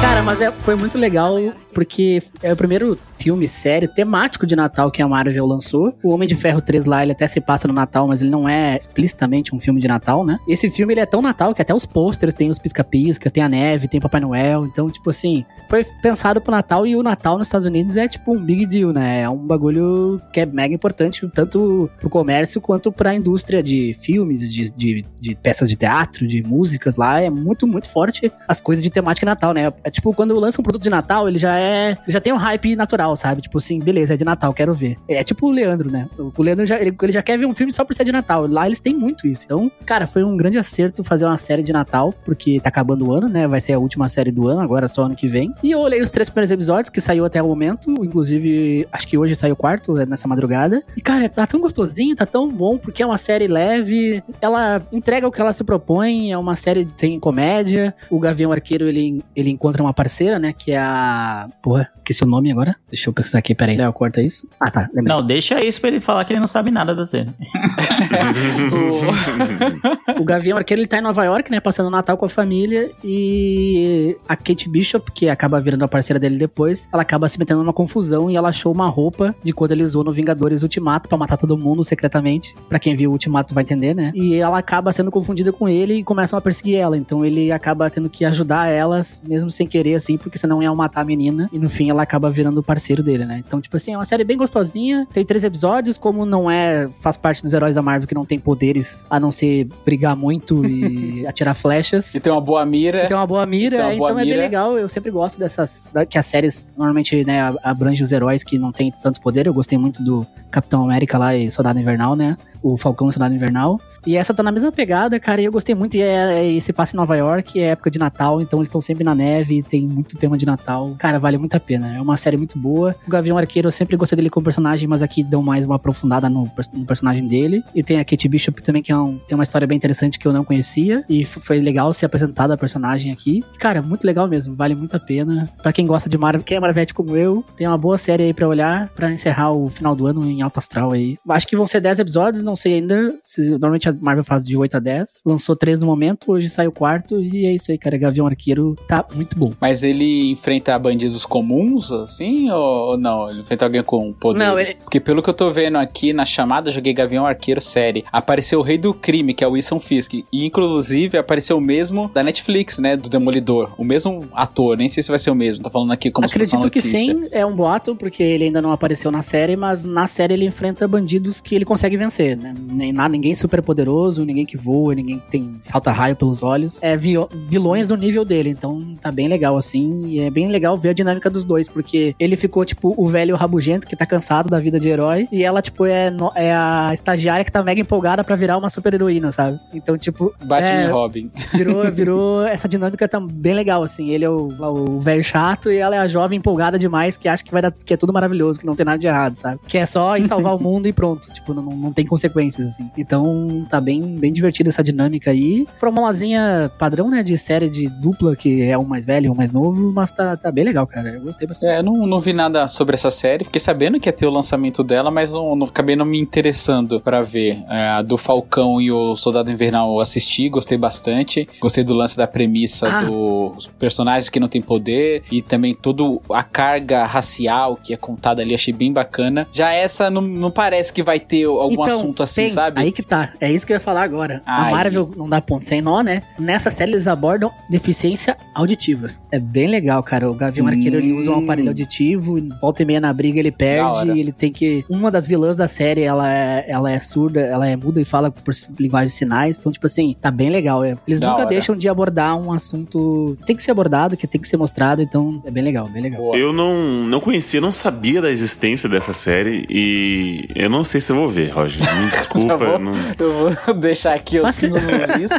Cara, mas é, foi muito legal porque é o primeiro filme sério temático de Natal que a Marvel lançou. O Homem de Ferro 3 lá, ele até se passa no Natal, mas ele não é explicitamente um filme de Natal, né? Esse filme ele é tão Natal que até os posters tem os pisca-pisca, tem a neve, tem Papai Noel. Então, tipo assim, foi pensado pro Natal e o Natal nos Estados Unidos é tipo um big deal, né? É um bagulho que é mega importante tanto pro comércio quanto pra indústria de filmes, de, de, de peças de teatro, de músicas lá. É muito, muito forte as coisas de temática Natal, né? É tipo, quando lança um produto de Natal, ele já é. Ele já tem um hype natural, sabe? Tipo assim, beleza, é de Natal, quero ver. É tipo o Leandro, né? O Leandro já, ele, ele já quer ver um filme só por ser de Natal. Lá eles têm muito isso. Então, cara, foi um grande acerto fazer uma série de Natal, porque tá acabando o ano, né? Vai ser a última série do ano, agora só ano que vem. E eu olhei os três primeiros episódios que saiu até o momento. Inclusive, acho que hoje saiu o quarto, né, nessa madrugada. E, cara, tá tão gostosinho, tá tão bom, porque é uma série leve. Ela entrega o que ela se propõe. É uma série que tem comédia. O Gavião Arqueiro, ele, ele encontra uma parceira, né? Que é a. Porra, esqueci o nome agora. Deixa eu pensar aqui, peraí. Léo, corta isso. Ah, tá. Lembrei. Não, deixa isso pra ele falar que ele não sabe nada da série. o Gavião Arqueiro ele tá em Nova York, né? Passando o Natal com a família. E a Kate Bishop, que acaba virando a parceira dele depois, ela acaba se metendo numa confusão e ela achou uma roupa de quando ele usou no Vingadores Ultimato pra matar todo mundo secretamente. Pra quem viu o Ultimato vai entender, né? E ela acaba sendo confundida com ele e começam a perseguir ela. Então ele acaba tendo que ajudar elas, mesmo sem querer, assim, porque senão iam matar a menina. E no fim ela acaba virando o parceiro dele, né? Então, tipo assim, é uma série bem gostosinha. Tem três episódios, como não é. faz parte dos heróis da Marvel que não tem poderes a não ser brigar muito e atirar flechas. E tem uma boa mira. Tem uma boa mira, uma boa então é bem mira. legal. Eu sempre gosto dessas. que as séries normalmente, né, a- abrangem os heróis que não tem tanto poder. Eu gostei muito do Capitão América lá e Soldado Invernal, né? O Falcão e Soldado Invernal. E essa tá na mesma pegada, cara, e eu gostei muito. E é, é, se passa em Nova York, é época de Natal, então eles estão sempre na neve, tem muito tema de Natal. Cara, vale muito a pena. É uma série muito boa. O Gavião Arqueiro, eu sempre gostei dele como personagem, mas aqui dão mais uma aprofundada no, no personagem dele. E tem a Kate Bishop também, que é um- tem uma história bem interessante que eu não conhecia. E foi legal ser apresentada a personagem aqui. Cara, muito legal mesmo, vale muito a pena. Pra quem gosta de Marvel, quem é Marvete como eu, tem uma boa série aí pra olhar, pra encerrar o final do ano em alto astral aí. Acho que vão ser 10 episódios, não sei ainda. se- normalmente a Marvel faz de 8 a 10. Lançou 3 no momento, hoje sai o quarto. E é isso aí, cara. Gavião Arqueiro tá muito bom. Mas ele enfrenta bandidos comuns, assim, ou, não? Ele enfrenta alguém com poderes? Não, ele- Porque pelo que eu tô vendo aqui na chamada, eu joguei Gavião Arqueiro série. Apareceu o Rei do Crime, que é o Wilson Fisk. E inclusive apareceu o mesmo da Netflix, né? Do Demolidor. O mesmo ator, nem sei se vai ser o mesmo. Tô falando aqui como se fosse uma Acredito que sim, é um boato, porque ele ainda não apareceu na série, mas na série ele enfrenta bandidos que ele consegue vencer. Né? Nem nada, ninguém super poderoso, ninguém que voa, ninguém que tem salta raio pelos olhos. É vi- vilões do nível dele, então tá bem legal assim. E é bem legal ver a dinâmica dos dois, porque ele ficou tipo o velho rabugento que tá cansado da vida de herói, e ela, tipo, é, no- é a estagiária que tá mega empolgada pra virar uma super heroína, sabe? Então, tipo. Batman é, e Robin. Virou, virou essa dinâmica tá bem legal, assim. Ele é o, o velho chato e ela é a jovem empolgada demais que acha que vai dar, que é tudo maravilhoso, que não tem nada de errado, sabe? Que é só ir salvar o mundo e pronto. Tipo, não, não tem consequências, assim. Então, tá bem, bem divertida essa dinâmica aí. Formulazinha padrão, né? De série de dupla, que é um mais velho e um mais novo, mas tá, tá bem legal, cara. Eu gostei bastante. É, eu não, não vi nada sobre essa série. Fiquei sabendo que ia ter o lançamento dela, mas não, não- acabei não me interessando pra ver. É, a do Falcão e o Soldado Invernal eu assisti, gostei bastante. Gostei do lance da premissa Ah. dos personagens que não têm poder e também toda a carga racial que é contada ali, achei bem bacana. Já essa não, não parece que vai ter algum assunto assim, tem, sabe? Aí que tá. É isso que eu ia falar agora. A Ai. Marvel não dá ponto sem nó, né? Nessa série eles abordam deficiência auditiva. É bem legal, cara. O Gavião Arqueiro ele usa um aparelho auditivo, volta e meia na briga ele perde, e ele tem que. Uma das vilãs da série, ela é, ela é surda, ela é muda e fala por linguagem de sinais. Então, tipo assim, tá bem legal. é. Eles Da nunca hora. deixam de abordar um assunto que tem que ser abordado, que tem que ser mostrado. Então, é bem legal, bem legal. Eu não, não conhecia, não sabia da existência dessa série e eu não sei se eu vou ver, Roger. Me desculpa. vou- não- Eu vou deixar aqui os pingos nos is.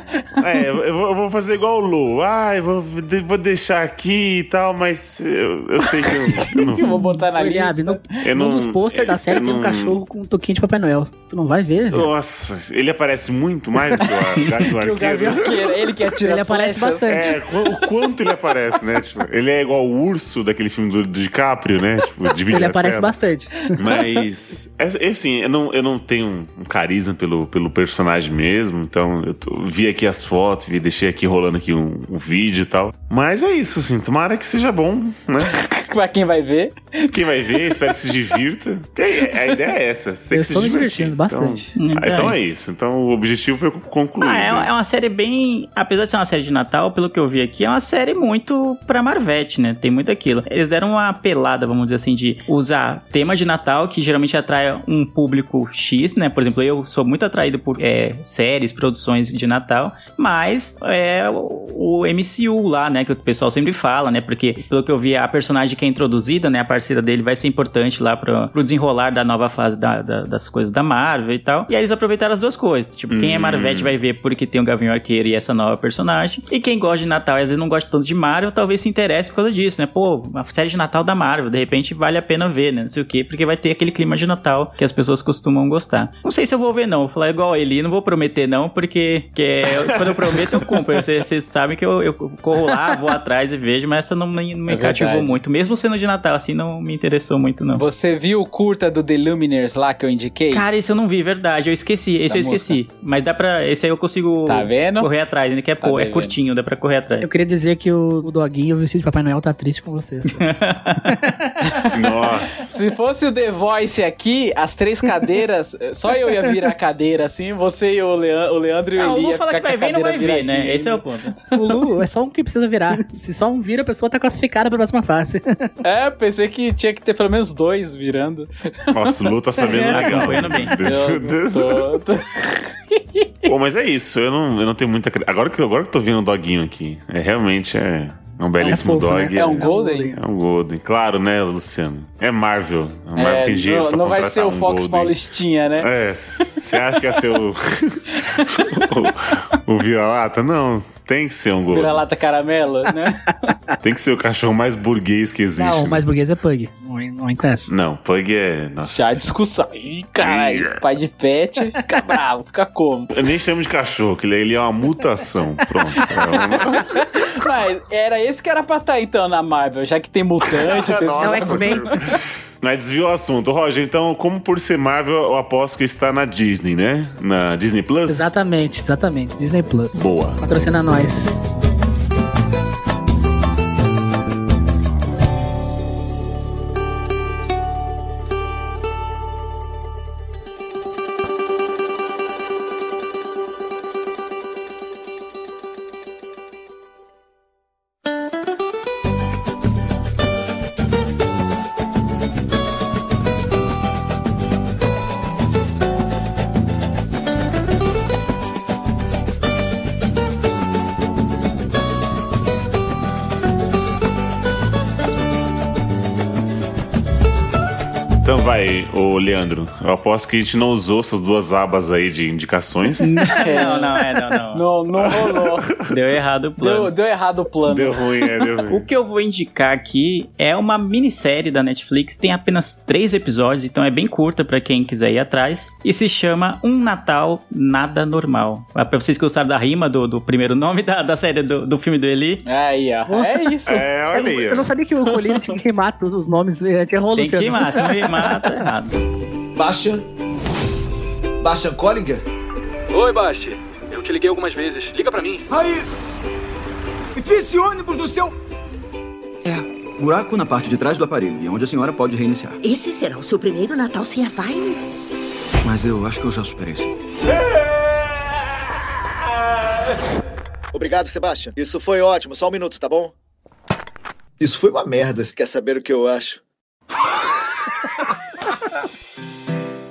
É, eu vou, eu vou fazer igual o Lu. Ah, eu vou, de- vou deixar aqui e tal, mas eu, eu sei que eu, eu não Eu vou botar na Eliabe, lista. no, Eu num não- dos pôster da série tem um não- cachorro com um toquinho de Papai Noel. Tu não vai ver? velho? Nossa, ele aparece muito mais do que o Gavião Que Arqueiro. Ele que atira Ele aparece flechas. bastante. É, o quanto ele aparece, né? Tipo, ele é igual o urso daquele filme do, do DiCaprio, né? Tipo, divide Ele aparece tela. bastante. Mas, assim, eu não, eu não tenho um carisma pelo, pelo personagem mesmo, então eu tô- vi aqui as fotos, vi, deixei aqui rolando aqui um, um vídeo e tal. Mas é isso, assim, tomara que seja bom, né? pra quem vai ver. Quem vai ver, espero que se divirta. A ideia é essa, você tem Eu estou me divertindo bastante. Então, Então, então é é isso. Então o objetivo foi concluído. Ah, é, é uma série bem. Apesar de ser uma série de Natal, pelo que eu vi aqui, é uma série muito pra Marvete, né? Tem muito aquilo. Eles deram uma pelada, vamos dizer assim, de usar tema de Natal, que geralmente atrai um público X, né? Por exemplo, eu sou muito atraído por é, séries, produções de Natal, mas é o, o MCU lá, né? Que o pessoal sempre fala, né? Porque, pelo que eu vi, a personagem que é introduzida, né? A parceira dele vai ser importante lá pro, pro desenrolar da nova fase da- da- das coisas da Marvel e tal. E aí eles aproveitaram as duas coisas. Tipo, quem é Hum. Marvete vai ver porque tem o Gavião Arqueiro e essa nova personagem. E quem gosta de Natal e às vezes não gosta tanto de Marvel, talvez se interesse por causa disso, né? Pô, uma série de Natal da Marvel, de repente vale a pena ver, né? Não sei o quê, porque vai ter aquele clima de Natal que as pessoas costumam gostar. Não sei se eu vou ver, não. Vou falar igual ele, não vou prometer, não, porque que é- quando eu prometo, eu cumpro. Vocês sabem que eu, eu corro lá, vou atrás e vejo, mas essa não me, não me É cativou muito. Mesmo sendo de Natal, assim, não me interessou muito, não. Você viu o curta do The Luminers lá que eu indiquei? Cara, esse eu não vi, verdade. Eu esqueci. Esse Da eu esqueci. Mas dá pra. Esse aí eu consigo Tá vendo? correr atrás. Ainda que é, Tá pô, é curtinho, dá pra correr atrás. Eu queria dizer que o, o Doguinho vestido de Papai Noel tá triste com vocês. Nossa. Se fosse o The Voice aqui, as três cadeiras, só eu ia virar a cadeira assim, você e o, Lean- o Leandro e Ah, o o Eli Lu ia que vai ver e não vai ver, né? Esse é o ponto. o Lu é só um que precisa virar. Se só um vira, a pessoa tá classificada pra próxima fase. É, pensei que tinha que ter pelo menos dois virando. Nossa, o Lu tá sabendo É, legal. acompanhando bem. Eu tô- tô- Pô, mas é isso, eu não, eu não tenho muita. Agora que, agora que eu tô vendo o doguinho aqui, é realmente é. É um belíssimo fofo, dog. né? É um Golden? É um Golden. Claro, né, Luciano? É Marvel. A Marvel É, tem dinheiro não, pra não vai ser o um Fox Golden. Paulistinha, né? É, você acha que ia ser o. o, o vira-lata? Não, tem que ser um Golden. Vira-lata caramelo, né? Tem que ser o cachorro mais burguês que existe. Não, o né? mais burguês é Pug. Não, não conhece. Não, Pug é. Nossa. Já a discussão. Ih, caralho, pai de pet fica bravo, fica como? Eu nem chamo de cachorro, que ele, é uma mutação. Pronto. É Mas era esse que era pra estar então na Marvel, já que tem mutante, tem Nossa. É o X-Men. Mas desviou o assunto. Roger, então, como por ser Marvel, eu aposto que está na Disney, né? Na Disney Plus? Exatamente, exatamente. Disney Plus. Boa. Patrocina nós. Eu aposto que a gente não usou essas duas abas aí de indicações. não, não, é, não, não. Não, não rolou. Deu errado o plano. Deu, deu errado o plano. Deu ruim, é, deu ruim. O que eu vou indicar aqui é uma minissérie da Netflix, tem apenas três episódios, então é bem curta pra quem quiser ir atrás, e se chama Um Natal Nada Normal. Ah, Pra vocês que gostaram da rima do, do primeiro nome da, da série do, do filme do Eli. Aí, ó. É isso. É, olha aí. Eu não sabia que o Colírio tinha que queimar todos os nomes. é, Tinha rolo, Tem que rimar, se não rimar, tá errado. Bastian? Bastian Collinger? Oi, Basti. Eu te liguei algumas vezes. Liga pra mim. Aí! Enfia esse ônibus no seu... É, buraco na parte de trás do aparelho, e onde a senhora pode reiniciar. Esse será o seu primeiro Natal sem a Vine? Mas eu acho que eu já superei isso. Obrigado, Sebastian. Isso foi ótimo. Só um minuto, tá bom? Isso foi uma merda. Se quer saber o que eu acho?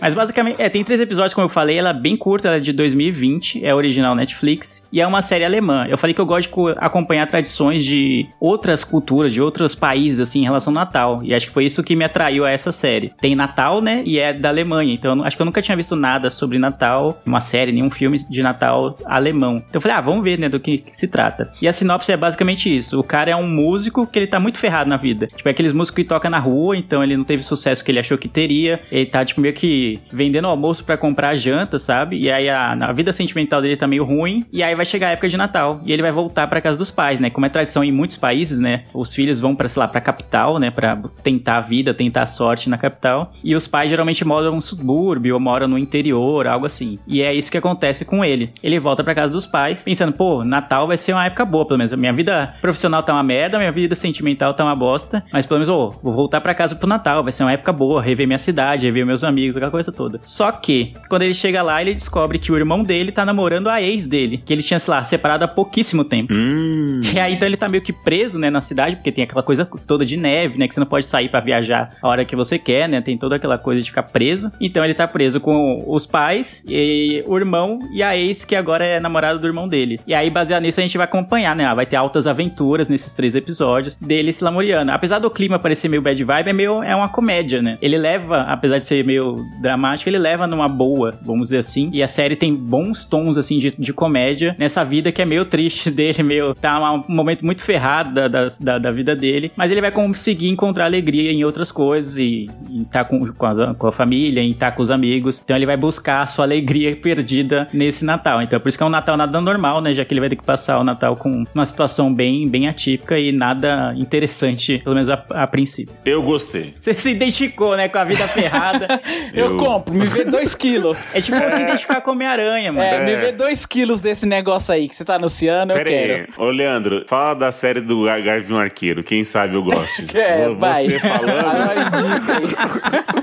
Mas basicamente, é, tem três episódios, como eu falei, ela é bem curta, ela é de 2020, é original Netflix, e é uma série alemã. Eu falei que eu gosto de co- acompanhar tradições de outras culturas, de outros países, assim, em relação ao Natal. E acho que foi isso que me atraiu a essa série. Tem Natal, né? E é da Alemanha. Então, acho que eu nunca tinha visto nada sobre Natal, uma série, nenhum filme de Natal alemão. Então eu falei, ah, vamos ver, né, do que, que se trata. E a sinopse é basicamente isso. O cara é um músico que ele tá muito ferrado na vida. Tipo, é aqueles músicos que toca na rua, então ele não teve sucesso que ele achou que teria. Ele tá, tipo, meio que vendendo almoço pra comprar janta, sabe? E aí a, a vida sentimental dele tá meio ruim. E aí vai chegar a época de Natal. E ele vai voltar pra casa dos pais, né? Como é tradição em muitos países, né? Os filhos vão pra, sei lá, pra capital, né? Pra tentar a vida, tentar a sorte na capital. E os pais geralmente moram no subúrbio ou moram no interior, algo assim. E é isso que acontece com ele. Ele volta pra casa dos pais, pensando, pô, Natal vai ser uma época boa, pelo menos. Minha vida profissional tá uma merda, minha vida sentimental tá uma bosta. Mas pelo menos, ô, vou voltar pra casa pro Natal, vai ser uma época boa, rever minha cidade, rever meus amigos, aquela coisa toda. Só que, quando ele chega lá, ele descobre que o irmão dele tá namorando a ex dele, que ele tinha, sei lá, separado há pouquíssimo tempo. E aí, então ele tá meio que preso, né, na cidade, porque tem aquela coisa toda de neve, né, que você não pode sair pra viajar a hora que você quer, né, tem toda aquela coisa de ficar preso. Então ele tá preso com os pais, e o irmão e a ex, que agora é namorada do irmão dele. E aí, baseado nisso, a gente vai acompanhar, né, ah, vai ter altas aventuras nesses três episódios dele se lamoriando. Apesar do clima parecer meio bad vibe, é meio, é uma comédia, né. Ele leva, apesar de ser meio dramático, ele leva numa boa, vamos dizer assim, e a série tem bons tons, assim, de, de comédia nessa vida que é meio triste dele, meio, tá um momento muito ferrado da, da, da, da vida dele, mas ele vai conseguir encontrar alegria em outras coisas e estar com, com, as- com a família, em estar com os amigos, então ele vai buscar a sua alegria perdida nesse Natal, então por isso que é um Natal nada normal, né, já que ele vai ter que passar o Natal com uma situação bem, bem atípica e nada interessante, pelo menos a, a princípio. Eu gostei. Você se identificou, né, com a vida ferrada. Eu, compro, me vê dois quilos. É tipo se identificar com Homem-Aranha, mano. É, me vê dois quilos desse negócio aí que você tá anunciando, eu Pera aí, quero. ô Leandro, fala da série do Gar- Arqueiro. Quem sabe eu gosto. É, Vo- vai. Você falando. Agora indica.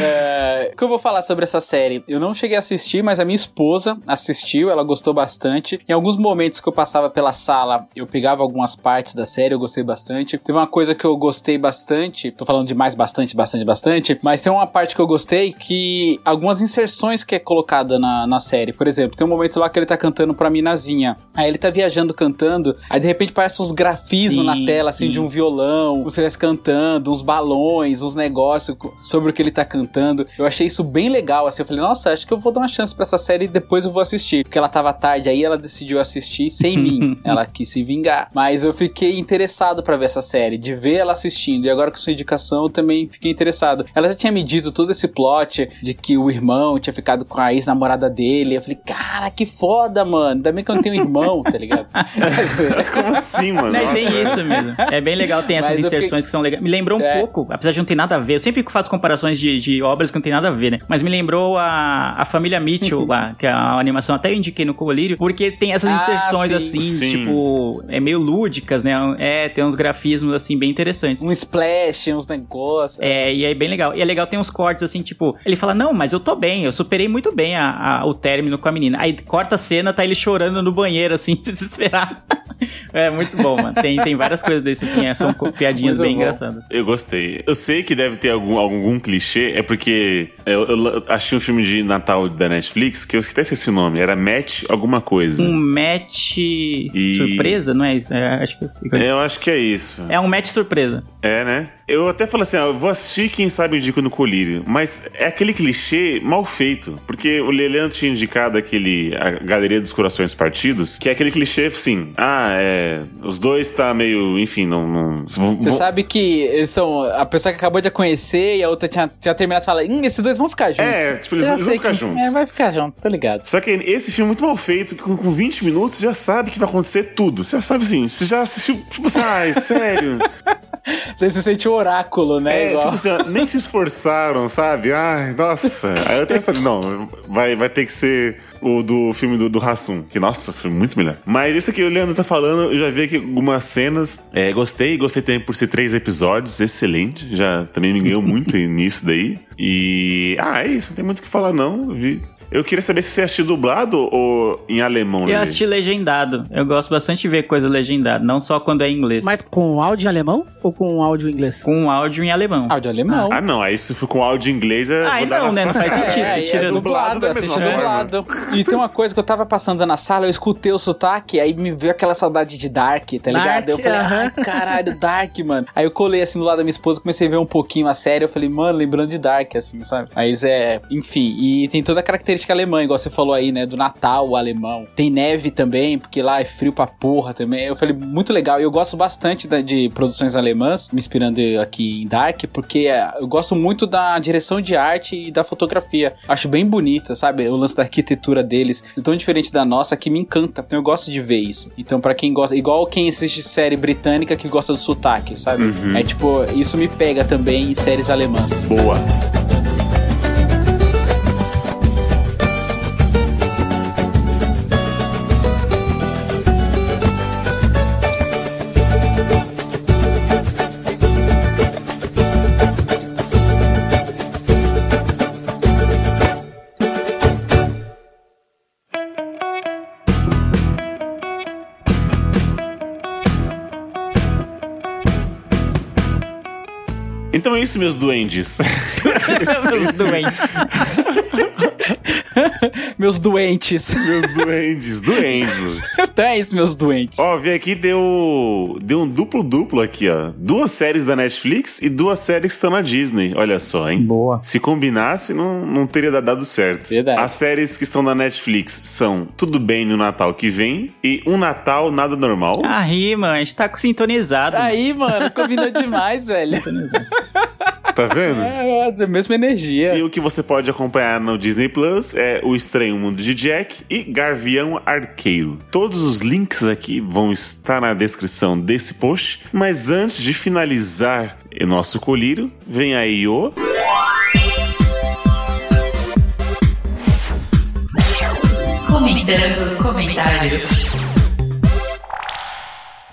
É, o que eu vou falar sobre essa série? Eu não cheguei a assistir, mas a minha esposa assistiu, ela gostou bastante. Em alguns momentos que eu passava pela sala, eu pegava algumas partes da série, eu gostei bastante. Teve uma coisa que eu gostei bastante, tô falando de mais bastante, bastante, bastante, mas tem uma parte que eu gostei que algumas inserções que é colocada na, na série. Por exemplo, tem um momento lá que ele tá cantando pra minazinha. Aí ele tá viajando cantando, aí de repente parece uns grafismos Sim, na tela, assim, sim. de um violão, você vai cantando, uns balões, uns negócios sobre o que ele tá cantando. Eu achei isso bem legal, assim. Eu falei, nossa, acho que eu vou dar uma chance pra essa série e depois eu vou assistir. Porque ela tava tarde, aí ela decidiu assistir sem mim. Ela quis se vingar. Mas eu fiquei interessado pra ver essa série, de ver ela assistindo. E agora com sua indicação, eu também fiquei interessado. Ela já tinha me dito todo esse plot de que o irmão tinha ficado com a ex-namorada dele. Eu falei, cara, que foda, mano. Ainda bem que eu não tenho irmão, tá ligado? Como assim, mano? Não, tem Nossa. isso mesmo. É bem legal, tem essas Mas inserções fiquei- que são legais. Me lembrou um É. pouco, apesar de não ter nada a ver. Eu sempre faço comparações de, de obras que não tem nada a ver, né? Mas me lembrou a, a família Mitchell lá, que é a animação até eu indiquei no Colírio, porque tem essas Ah, inserções sim. assim, Sim. tipo, é meio lúdicas, né? É, tem uns grafismos assim bem interessantes. Um splash, uns negócios. É, e é bem legal. E é legal, tem uns cortes assim, tipo, ele fala: Não, mas eu tô bem, eu superei muito bem a, a- o término com a menina. Aí corta a cena, tá ele chorando no banheiro, assim, desesperado. é muito bom, mano. Tem, tem várias coisas desses, assim, é, são piadinhas Muito bem bom. engraçadas. Eu gostei. Eu sei que deve ter algum, algum clichê, é porque eu, eu achei um filme de Natal da Netflix que eu até esqueci o nome, era Match alguma coisa. Um match surpresa, não é isso? É, acho que eu sei. Eu acho que é isso. É um match surpresa. É, né? Eu até falei assim, eu vou assistir quem sabe indico no colírio. Mas é aquele clichê mal feito. Porque o Leandro tinha indicado aquele. A Galeria dos Corações Partidos, que é aquele clichê assim. Ah, é. Os dois tá meio. Enfim, não. não Você sabe que eles são. A pessoa que acabou de conhecer e a outra tinha, tinha terminado fala: hum, esses dois vão ficar juntos. É, tipo, eles, eles vão ficar que, juntos. É, vai ficar junto, tô ligado. Só que esse filme é muito mal feito, que com, com 20 minutos você já sabe que vai acontecer tudo. Você já sabe assim, você já assistiu. Tipo assim, ai, sério. Você se sente o oráculo, né? É, Igual. tipo assim, nem se esforçaram, sabe? Ai, nossa. Aí eu até falei, não, vai, vai ter que ser o do filme do, do Hassum, que nossa, foi muito melhor. Mas isso que o Leandro tá falando, eu já vi aqui algumas cenas. É, gostei, gostei também por ser três episódios, excelente. Já também me ganhou muito nisso daí. E. Ah, é isso, não tem muito o que falar, não. Vi. Eu queria saber se você assistiu dublado ou em alemão, né? Eu assisti legendado. Eu gosto bastante de ver coisa legendada, não só quando é em inglês. Mas com áudio em alemão ou com áudio em inglês? Com áudio em alemão. Áudio alemão. Ah, não. Aí se for com áudio em inglês, é. Ah, não, né? Não faz sentido. É, Tira é dublado, assiste forma. dublado. E tem uma coisa que eu tava passando na sala, eu escutei o sotaque, aí me veio aquela saudade de Dark, tá ligado? Dark, eu falei, ai, caralho, Dark, mano. Aí eu colei assim do lado da minha esposa, comecei a ver um pouquinho a série, eu falei, mano, lembrando de Dark, assim, sabe? Mas é, enfim, e tem toda a característica alemã, igual você falou aí, né, do Natal alemão. Tem neve também, porque lá é frio pra porra também. Eu falei, muito legal. E eu gosto bastante da- de produções alemãs, me inspirando aqui em Dark, porque é, eu gosto muito da direção de arte e da fotografia. Acho bem bonita, sabe? O lance da arquitetura deles, é tão diferente da nossa, que me encanta. Então eu gosto de ver isso. Então, pra quem gosta, igual quem assiste série britânica que gosta do sotaque, sabe? Uhum. É tipo, isso me pega também em séries alemãs. Boa. Isso, meus duendes. Meus doentes. meus doentes. meus duendes, duendes. então é isso, meus doentes. Ó, vi aqui, deu, deu um duplo-duplo aqui, ó. Duas séries da Netflix e duas séries que estão na Disney. Olha só, hein? Boa. Se combinasse, não, não teria dado certo. Verdade. As séries que estão na Netflix são Tudo Bem no Natal que vem e Um Natal Nada Normal. Ah, rima, a gente tá sintonizado. Aí, mano, combinou demais, velho. Tá vendo? É, é, a mesma energia. E o que você pode acompanhar no Disney Plus é O Estranho Mundo de Jack e Garvião Arqueiro. Todos os links aqui vão estar na descrição desse post. Mas antes de finalizar o nosso colírio, vem aí o. Comentando comentários.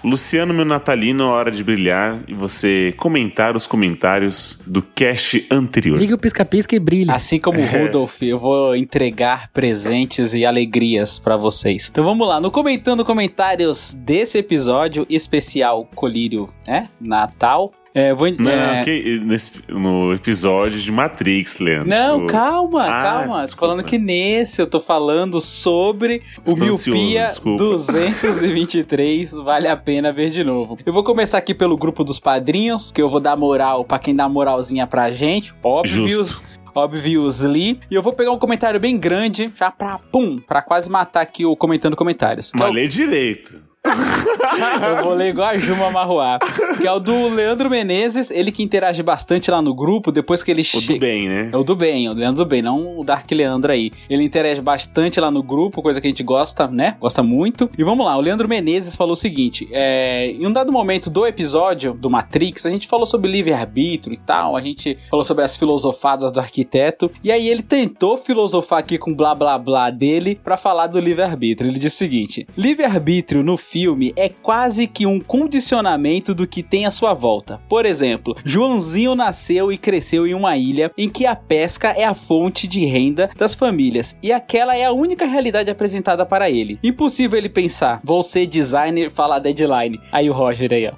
Luciano, meu natalino, a hora de brilhar e você comentar os comentários do cast anterior. Liga o pisca-pisca e brilha. Assim como o Rudolph, eu vou entregar presentes e alegrias pra vocês. Então vamos lá, no comentando comentários desse episódio especial Colírio, né? Natal. É, vou, Não, é, que- nesse- no episódio de Matrix, Leandro. Não, O- calma, Ah, calma. Falando que nesse eu tô falando sobre o Estou Miopia ansioso, desculpa. 223. vale a pena ver de novo. Eu vou começar aqui pelo grupo dos padrinhos, que eu vou dar moral pra quem dá moralzinha pra gente. Justo. Obviously. E eu vou pegar um comentário bem grande, já pra pum, pra quase matar aqui o comentando comentários. É Mas o- lê direito. Eu vou ler igual a Juma Marruá. Que é o do Leandro Menezes, ele que interage bastante lá no grupo, depois que ele O chega. do bem, né? É o do bem, o Leandro do bem, não o Dark Leandro aí. Ele interage bastante lá no grupo, coisa que a gente gosta, né? Gosta muito. E vamos lá, o Leandro Menezes falou o seguinte: é, em um dado momento do episódio do Matrix, a gente falou sobre livre-arbítrio e tal, a gente falou sobre as filosofadas do arquiteto, e aí ele tentou filosofar aqui com blá blá blá dele pra falar do livre-arbítrio. Ele disse o seguinte: livre-arbítrio no filme é quase que um condicionamento do que tem à sua volta. Por exemplo, Joãozinho nasceu e cresceu em uma ilha em que a pesca é a fonte de renda das famílias e aquela é a única realidade apresentada para ele. Impossível ele pensar, vou ser designer, falar deadline. Aí o Roger aí, ó.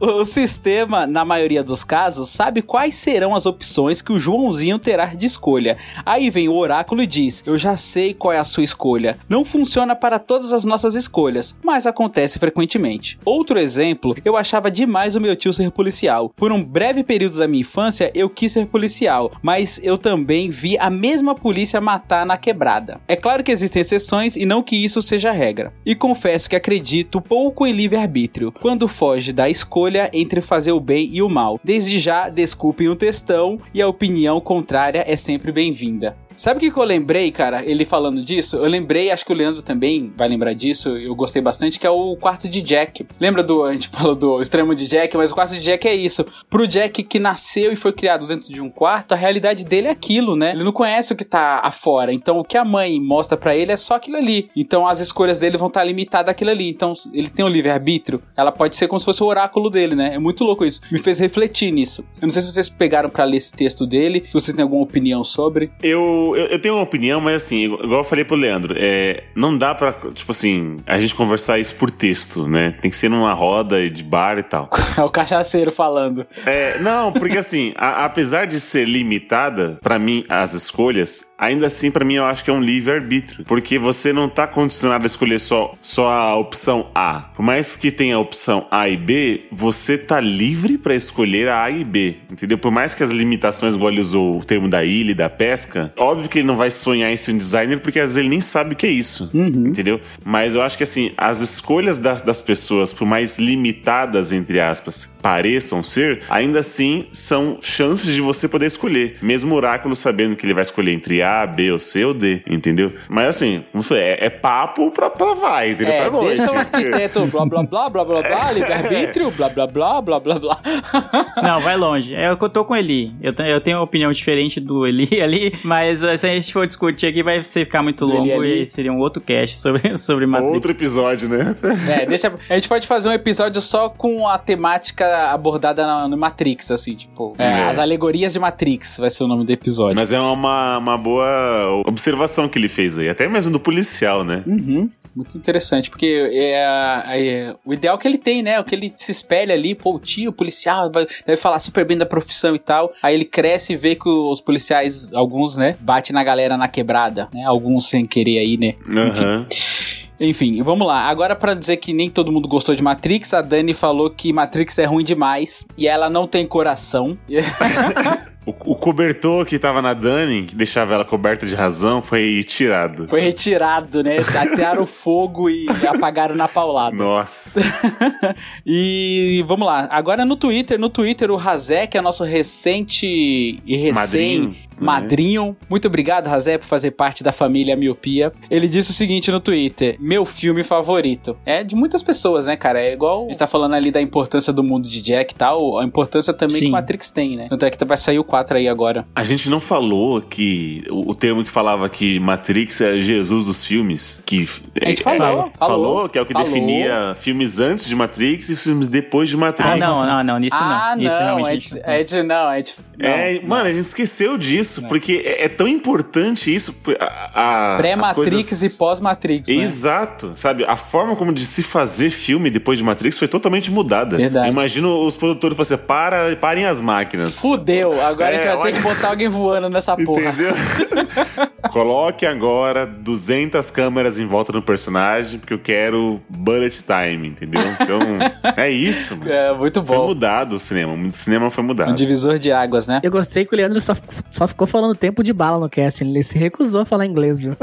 O, o sistema, na maioria dos casos, sabe quais serão as opções que o Joãozinho terá de escolha. Aí vem o oráculo e diz: Eu já sei qual é a sua escolha. Não funciona para todas as nossas escolhas. Escolhas, mas acontece frequentemente. Outro exemplo, eu achava demais o meu tio ser policial. Por um breve período da minha infância, eu quis ser policial, mas eu também vi a mesma polícia matar na quebrada. É claro que existem exceções e não que isso seja regra. E confesso que acredito pouco em livre-arbítrio, quando foge da escolha entre fazer o bem e o mal. Desde já, desculpem o textão e a opinião contrária é sempre bem-vinda. Sabe o que, que eu lembrei, cara? Ele falando disso? Eu lembrei, acho que o Leandro também vai lembrar disso, eu gostei bastante, que é o quarto de Jack. Lembra do. A gente falou do extremo de Jack, mas o quarto de Jack é isso. Pro Jack que nasceu e foi criado dentro de um quarto, a realidade dele é aquilo, né? Ele não conhece o que tá afora. Então o que a mãe mostra para ele é só aquilo ali. Então as escolhas dele vão estar tá limitadas àquilo ali. Então ele tem um livre-arbítrio. Ela pode ser como se fosse o oráculo dele, né? É muito louco isso. Me fez refletir nisso. Eu não sei se vocês pegaram para ler esse texto dele, se vocês têm alguma opinião sobre. Eu eu, eu, tenho uma opinião, mas assim, igual eu falei pro Leandro, é, não dá pra, tipo assim, a gente conversar isso por texto, né? Tem que ser numa roda de bar e tal. é o cachaceiro falando. É, não, porque assim, a, apesar de ser limitada, para mim, as escolhas, ainda assim, para mim, eu acho que é um livre-arbítrio. Porque você não tá condicionado a escolher só, só a opção A. Por mais que tenha a opção A e B, você tá livre para escolher a A e B, entendeu? Por mais que as limitações, igual ele usou o termo da ilha e da pesca, óbvio que ele não vai sonhar em ser um designer porque às vezes ele nem sabe o que é isso, uhum. entendeu? Mas eu acho que assim, as escolhas das, das pessoas, por mais limitadas, entre aspas, pareçam ser, ainda assim são chances de você poder escolher. Mesmo o oráculo sabendo que ele vai escolher entre A, B, ou C ou D, entendeu? Mas assim, como foi, é, é papo pra, pra vai, entendeu? É, pra noite. Deixa o arquiteto blá blá blá blá blá blá, livre-arbítrio, blá blá blá blá blá blá. Não, vai longe. É, eu tô com o Eli. Eu, eu tenho uma opinião diferente do Eli ali, mas se a gente for discutir aqui, vai ficar muito longo e seria um outro cast sobre, sobre Matrix. Outro episódio, né? É, deixa. A gente pode fazer um episódio só com a temática abordada na, no Matrix, assim, tipo. É, é. As alegorias de Matrix vai ser o nome do episódio. Mas é uma, uma boa observação que ele fez aí, até mesmo do policial, né? Uhum muito interessante, porque é, é, o ideal que ele tem, né? O que ele se espelha ali, pô, o tio, o policial, vai, deve falar super bem da profissão e tal. Aí ele cresce e vê que os policiais, alguns, né, bate na galera na quebrada, né? Alguns sem querer aí, né? Uhum. Enfim, vamos lá. Agora, para dizer que nem todo mundo gostou de Matrix, a Dani falou que Matrix é ruim demais e ela não tem coração. O, o, cobertor que tava na Dani, que deixava ela coberta de razão, foi tirado. Foi retirado, né? Atearam fogo e apagaram na paulada. Nossa. e vamos lá. Agora no Twitter, no Twitter, o Razé, que é nosso recente e recém madrinho, madrinho. Né? Muito obrigado, Razé, por fazer parte da família Miopia. Ele disse o seguinte no Twitter: Meu filme favorito. É de muitas pessoas, né, cara? É igual. A gente tá falando ali da importância do mundo de Jack e tal, a importância também Sim. que Matrix tem, né? Tanto é que vai sair o 4 aí agora. A gente não falou que o, o termo que falava que Matrix é Jesus dos filmes, que a gente falou, é, falou, falou, que é o que falou. definia filmes antes de Matrix e filmes depois de Matrix. Ah, não, não, não, nisso ah, não. Nisso não, é de, é de, não, é de, não, é, não. mano, a gente esqueceu disso, não. porque é, é, tão importante isso. Pré-Matrix coisas... e pós-Matrix. Né? Exato, sabe? A forma como de se fazer filme depois de Matrix foi totalmente mudada. Verdade. Imagino os produtores falando assim: para, parem as máquinas. Fudeu, agora é, a gente vai olha... ter que botar alguém voando nessa porra. Entendeu? Coloque agora 200 câmeras em volta do personagem, porque eu quero bullet time, entendeu? Então, é isso. Mano. É, muito bom. Foi mudado o cinema. O cinema foi mudado. Um divisor de águas, né? Eu gostei que o Leandro só, só ficou falando tempo de bala no casting. Ele se recusou a falar inglês, viu?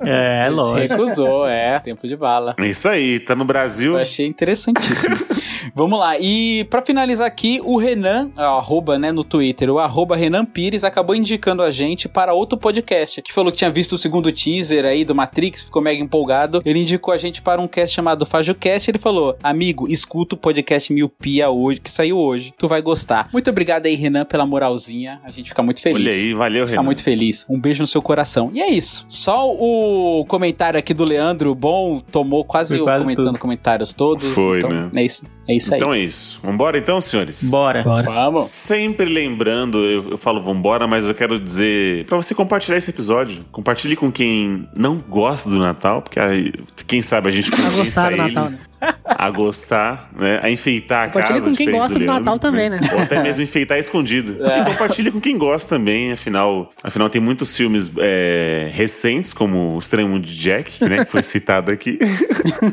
É, é lógico. Se recusou, é. Tempo de bala. É isso aí, tá no Brasil. Eu achei interessantíssimo. Vamos lá. E para finalizar aqui, o Renan, o arroba, né, no Twitter, o arroba Renan Pires acabou indicando a gente para outro podcast, que falou que tinha visto o segundo teaser aí do Matrix, ficou mega empolgado. Ele indicou a gente para um cast chamado FajoCast. Ele falou: Amigo, escuta o podcast Miopia hoje, que saiu hoje. Tu vai gostar. Muito obrigado aí, Renan, pela moralzinha. A gente fica muito feliz. Olha aí, valeu, fica Renan. muito feliz. Um beijo no seu coração. E é isso. Só o comentário aqui do Leandro, bom, tomou quase, quase comentando tudo. comentários todos. Foi, então, né? É isso, é isso aí. Então é isso. Vambora então, senhores? Bora. Bora. Vamos. Sempre lembrando, eu, eu falo vambora, mas eu quero dizer para você compartilhar esse episódio. Compartilhe com quem não gosta do Natal, porque aí, quem sabe a gente conquista ele. Natal, né? A gostar, né? A enfeitar a Compartilha casa. com quem gosta do Leandro, Natal também, né? Ou até mesmo enfeitar escondido. É. E compartilhe com quem gosta também, afinal, afinal tem muitos filmes é, recentes, como O Estranho Mundo de Jack, né, que foi citado aqui,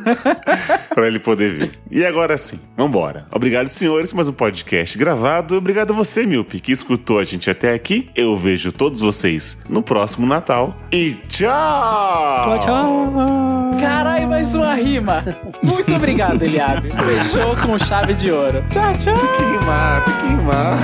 pra ele poder ver. E agora sim, vambora. Obrigado, senhores, mais um podcast gravado. Obrigado a você, Milpe, que escutou a gente até aqui. Eu vejo todos vocês no próximo Natal. E tchau! Tchau, tchau! Caralho, mais uma rima. Muito obrigado, Eliabe. Fechou com chave de ouro. Tchau, tchau. Tem que rimar, tem que rimar.